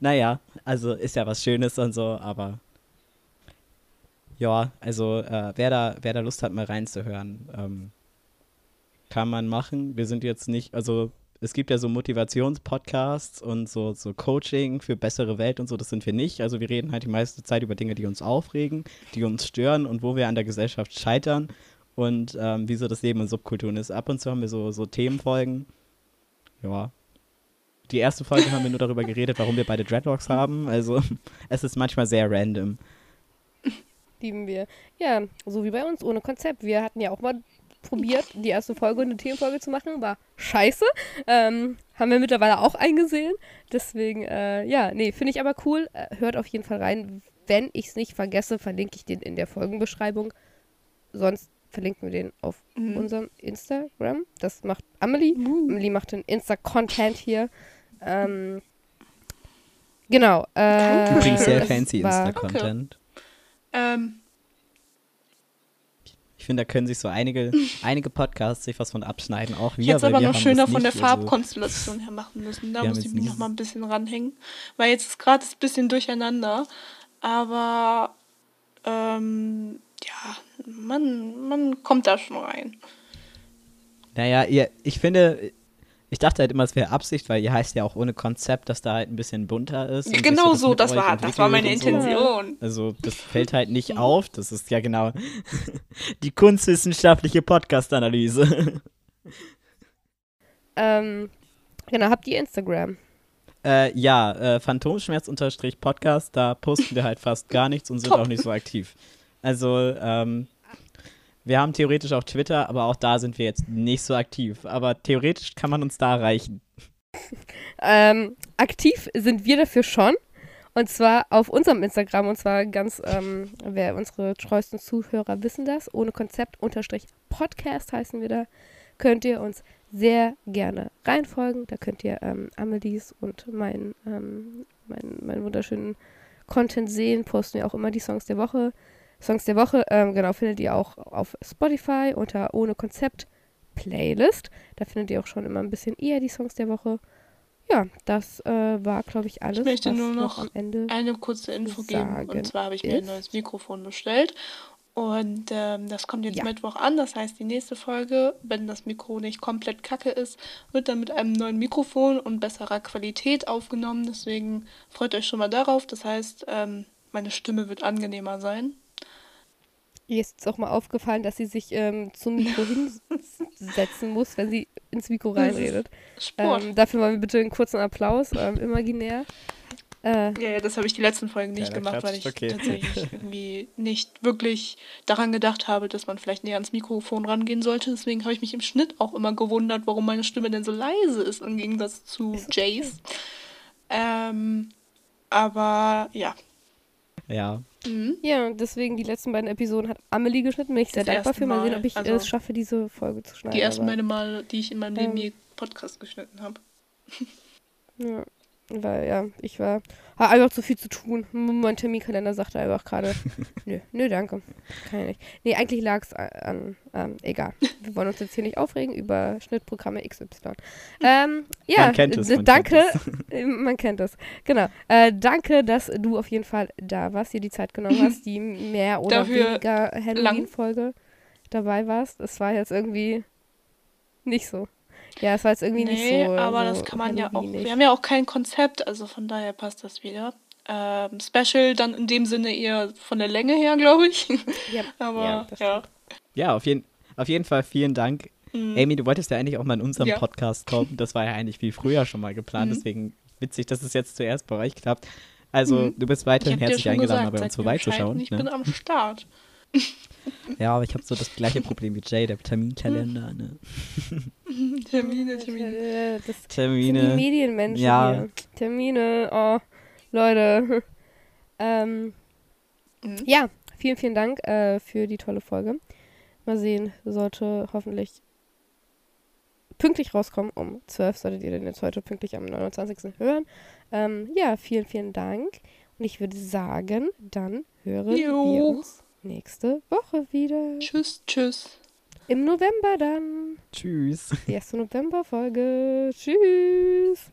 Naja, also ist ja was Schönes und so, aber ja, also äh, wer, da, wer da Lust hat, mal reinzuhören, ähm, kann man machen. Wir sind jetzt nicht, also es gibt ja so Motivationspodcasts und so, so Coaching für bessere Welt und so, das sind wir nicht. Also wir reden halt die meiste Zeit über Dinge, die uns aufregen, die uns stören und wo wir an der Gesellschaft scheitern und ähm, wie so das Leben in Subkulturen ist. Ab und zu haben wir so, so Themenfolgen. Ja. Die erste Folge haben wir nur darüber geredet, warum wir beide Dreadlocks haben. Also [LAUGHS] es ist manchmal sehr random. lieben wir. Ja, so wie bei uns, ohne Konzept. Wir hatten ja auch mal probiert, die erste Folge eine Themenfolge zu machen. War scheiße. Ähm, haben wir mittlerweile auch eingesehen. Deswegen, äh, ja, nee, finde ich aber cool. Äh, hört auf jeden Fall rein. Wenn ich es nicht vergesse, verlinke ich den in der Folgenbeschreibung. Sonst verlinken wir den auf Mhm. unserem Instagram. Das macht Amelie. Amelie macht den Insta-Content hier. Ähm, genau. Äh, Übrigens sehr fancy Insta-Content. Ähm, Ich finde, da können sich so einige, [LAUGHS] einige Podcasts sich was von abschneiden. Auch wir. ich hätte es aber wir noch schöner von der Farbkonstellation her machen müssen. Da Wir muss ich mich noch mal ein bisschen ranhängen. Weil jetzt ist gerade ein bisschen durcheinander. Aber ähm, ja, man, man kommt da schon rein. Naja, ihr, ich finde, ich dachte halt immer, es wäre Absicht, weil ihr heißt ja auch ohne Konzept, dass da halt ein bisschen bunter ist. genau das so, das war, das war meine und so. Intention. Also, das fällt halt nicht auf. Das ist ja genau [LAUGHS] die kunstwissenschaftliche Podcast-Analyse. [LAUGHS] Ähm, genau, habt ihr Instagram? äh, ja, äh, Phantomschmerz-Podcast, da posten wir halt fast gar nichts und sind Top. auch nicht so aktiv. Also, ähm, wir haben theoretisch auch Twitter, aber auch da sind wir jetzt nicht so aktiv. Aber theoretisch kann man uns da erreichen. Ähm, aktiv sind wir dafür schon. Und zwar auf unserem Instagram. Und zwar ganz, ähm, wer unsere treuesten Zuhörer wissen das. Ohne Konzept unterstrich Podcast heißen wir da. Könnt ihr uns sehr gerne reinfolgen. Da könnt ihr ähm, Amelies und meinen ähm, mein, mein wunderschönen Content sehen. Posten wir auch immer die Songs der Woche. Songs der Woche, ähm, genau, findet ihr auch auf Spotify unter Ohne Konzept Playlist. Da findet ihr auch schon immer ein bisschen eher die Songs der Woche. Ja, das äh, war, glaube ich, alles. möchte was nur noch Ende. Eine kurze Info geben. Und zwar habe ich mir ein neues Mikrofon bestellt. Und ähm, das kommt jetzt Ja. Mittwoch an. Das heißt, die nächste Folge, wenn das Mikro nicht komplett kacke ist, wird dann mit einem neuen Mikrofon und besserer Qualität aufgenommen. Deswegen freut euch schon mal darauf. Das heißt, ähm, meine Stimme wird angenehmer sein. Ihr ist jetzt auch mal aufgefallen, dass sie sich ähm, zum Mikro [LAUGHS] hinsetzen muss, wenn sie ins Mikro reinredet. Sport. Ähm, dafür mal bitte einen kurzen Applaus, ähm, imaginär. Äh, Ja, ja, das habe ich die letzten Folgen nicht Kleiner gemacht, weil ich okay. tatsächlich [LAUGHS] irgendwie nicht wirklich daran gedacht habe, dass man vielleicht näher ans Mikrofon rangehen sollte. Deswegen habe ich mich im Schnitt auch immer gewundert, warum meine Stimme denn so leise ist im Gegensatz zu Jays. Ähm, aber ja. Ja. Mhm. ja, deswegen die letzten beiden Episoden hat Amelie geschnitten. Bin ich sehr Das dankbar für. Mal sehen, Mal, ob ich also es schaffe, diese Folge zu schneiden. Die ersten beiden Male, die ich in meinem Leben Ähm. je Podcast geschnitten habe. Ja, weil ja, ich war, hatte einfach zu viel zu tun. Mein Terminkalender sagte einfach gerade, [LAUGHS] nö, nö, danke. Kann ich nicht. Nee, eigentlich lag es an, ähm, egal. Wir wollen uns jetzt hier nicht aufregen über Schnittprogramme XY. Ähm, ja, Man kennt es, man danke. kennt [LAUGHS] äh, Man kennt es. Genau. Äh, danke, dass du auf jeden Fall da warst, dir die Zeit genommen hast, die mehr oder Dafür weniger Halloween-Folge dabei warst. Es war jetzt irgendwie nicht so. Ja, es war jetzt irgendwie nicht Nee, so. aber so das kann man ja auch. Halloweenig. Wir haben ja auch kein Konzept, also von daher passt das wieder. Ähm, Special dann in dem Sinne eher von der Länge her, glaube ich. Ja, [LAUGHS] aber ja, ja. Ja, auf jeden, auf jeden Fall vielen Dank. Mhm. Amy, du wolltest ja eigentlich auch mal in unserem Ja. Podcast kommen. Das war ja eigentlich viel früher schon mal geplant. Mhm. Deswegen witzig, dass es jetzt zuerst bei euch klappt. Also, Mhm. du bist weiterhin herzlich eingeladen, gesagt, bei uns vorbeizuschauen. Ich Ne? bin am Start. [LAUGHS] Ja, aber ich habe so das gleiche Problem wie Jay, der Terminkalender. Ne? [LAUGHS] [LAUGHS] Termine, Termine. Das sind die Termine. Medienmenschen Ja. hier. Termine, oh, Leute. [LAUGHS] ähm, Mhm. ja, vielen, vielen Dank äh, für die tolle Folge. Mal sehen, sollte hoffentlich pünktlich rauskommen. Um 12 solltet ihr den jetzt heute pünktlich am 29. hören. Ähm, ja, vielen, vielen Dank. Und ich würde sagen, dann hören Jo. wir uns nächste Woche wieder. Tschüss, tschüss. Im November dann. Tschüss. Die erste Novemberfolge. Tschüss.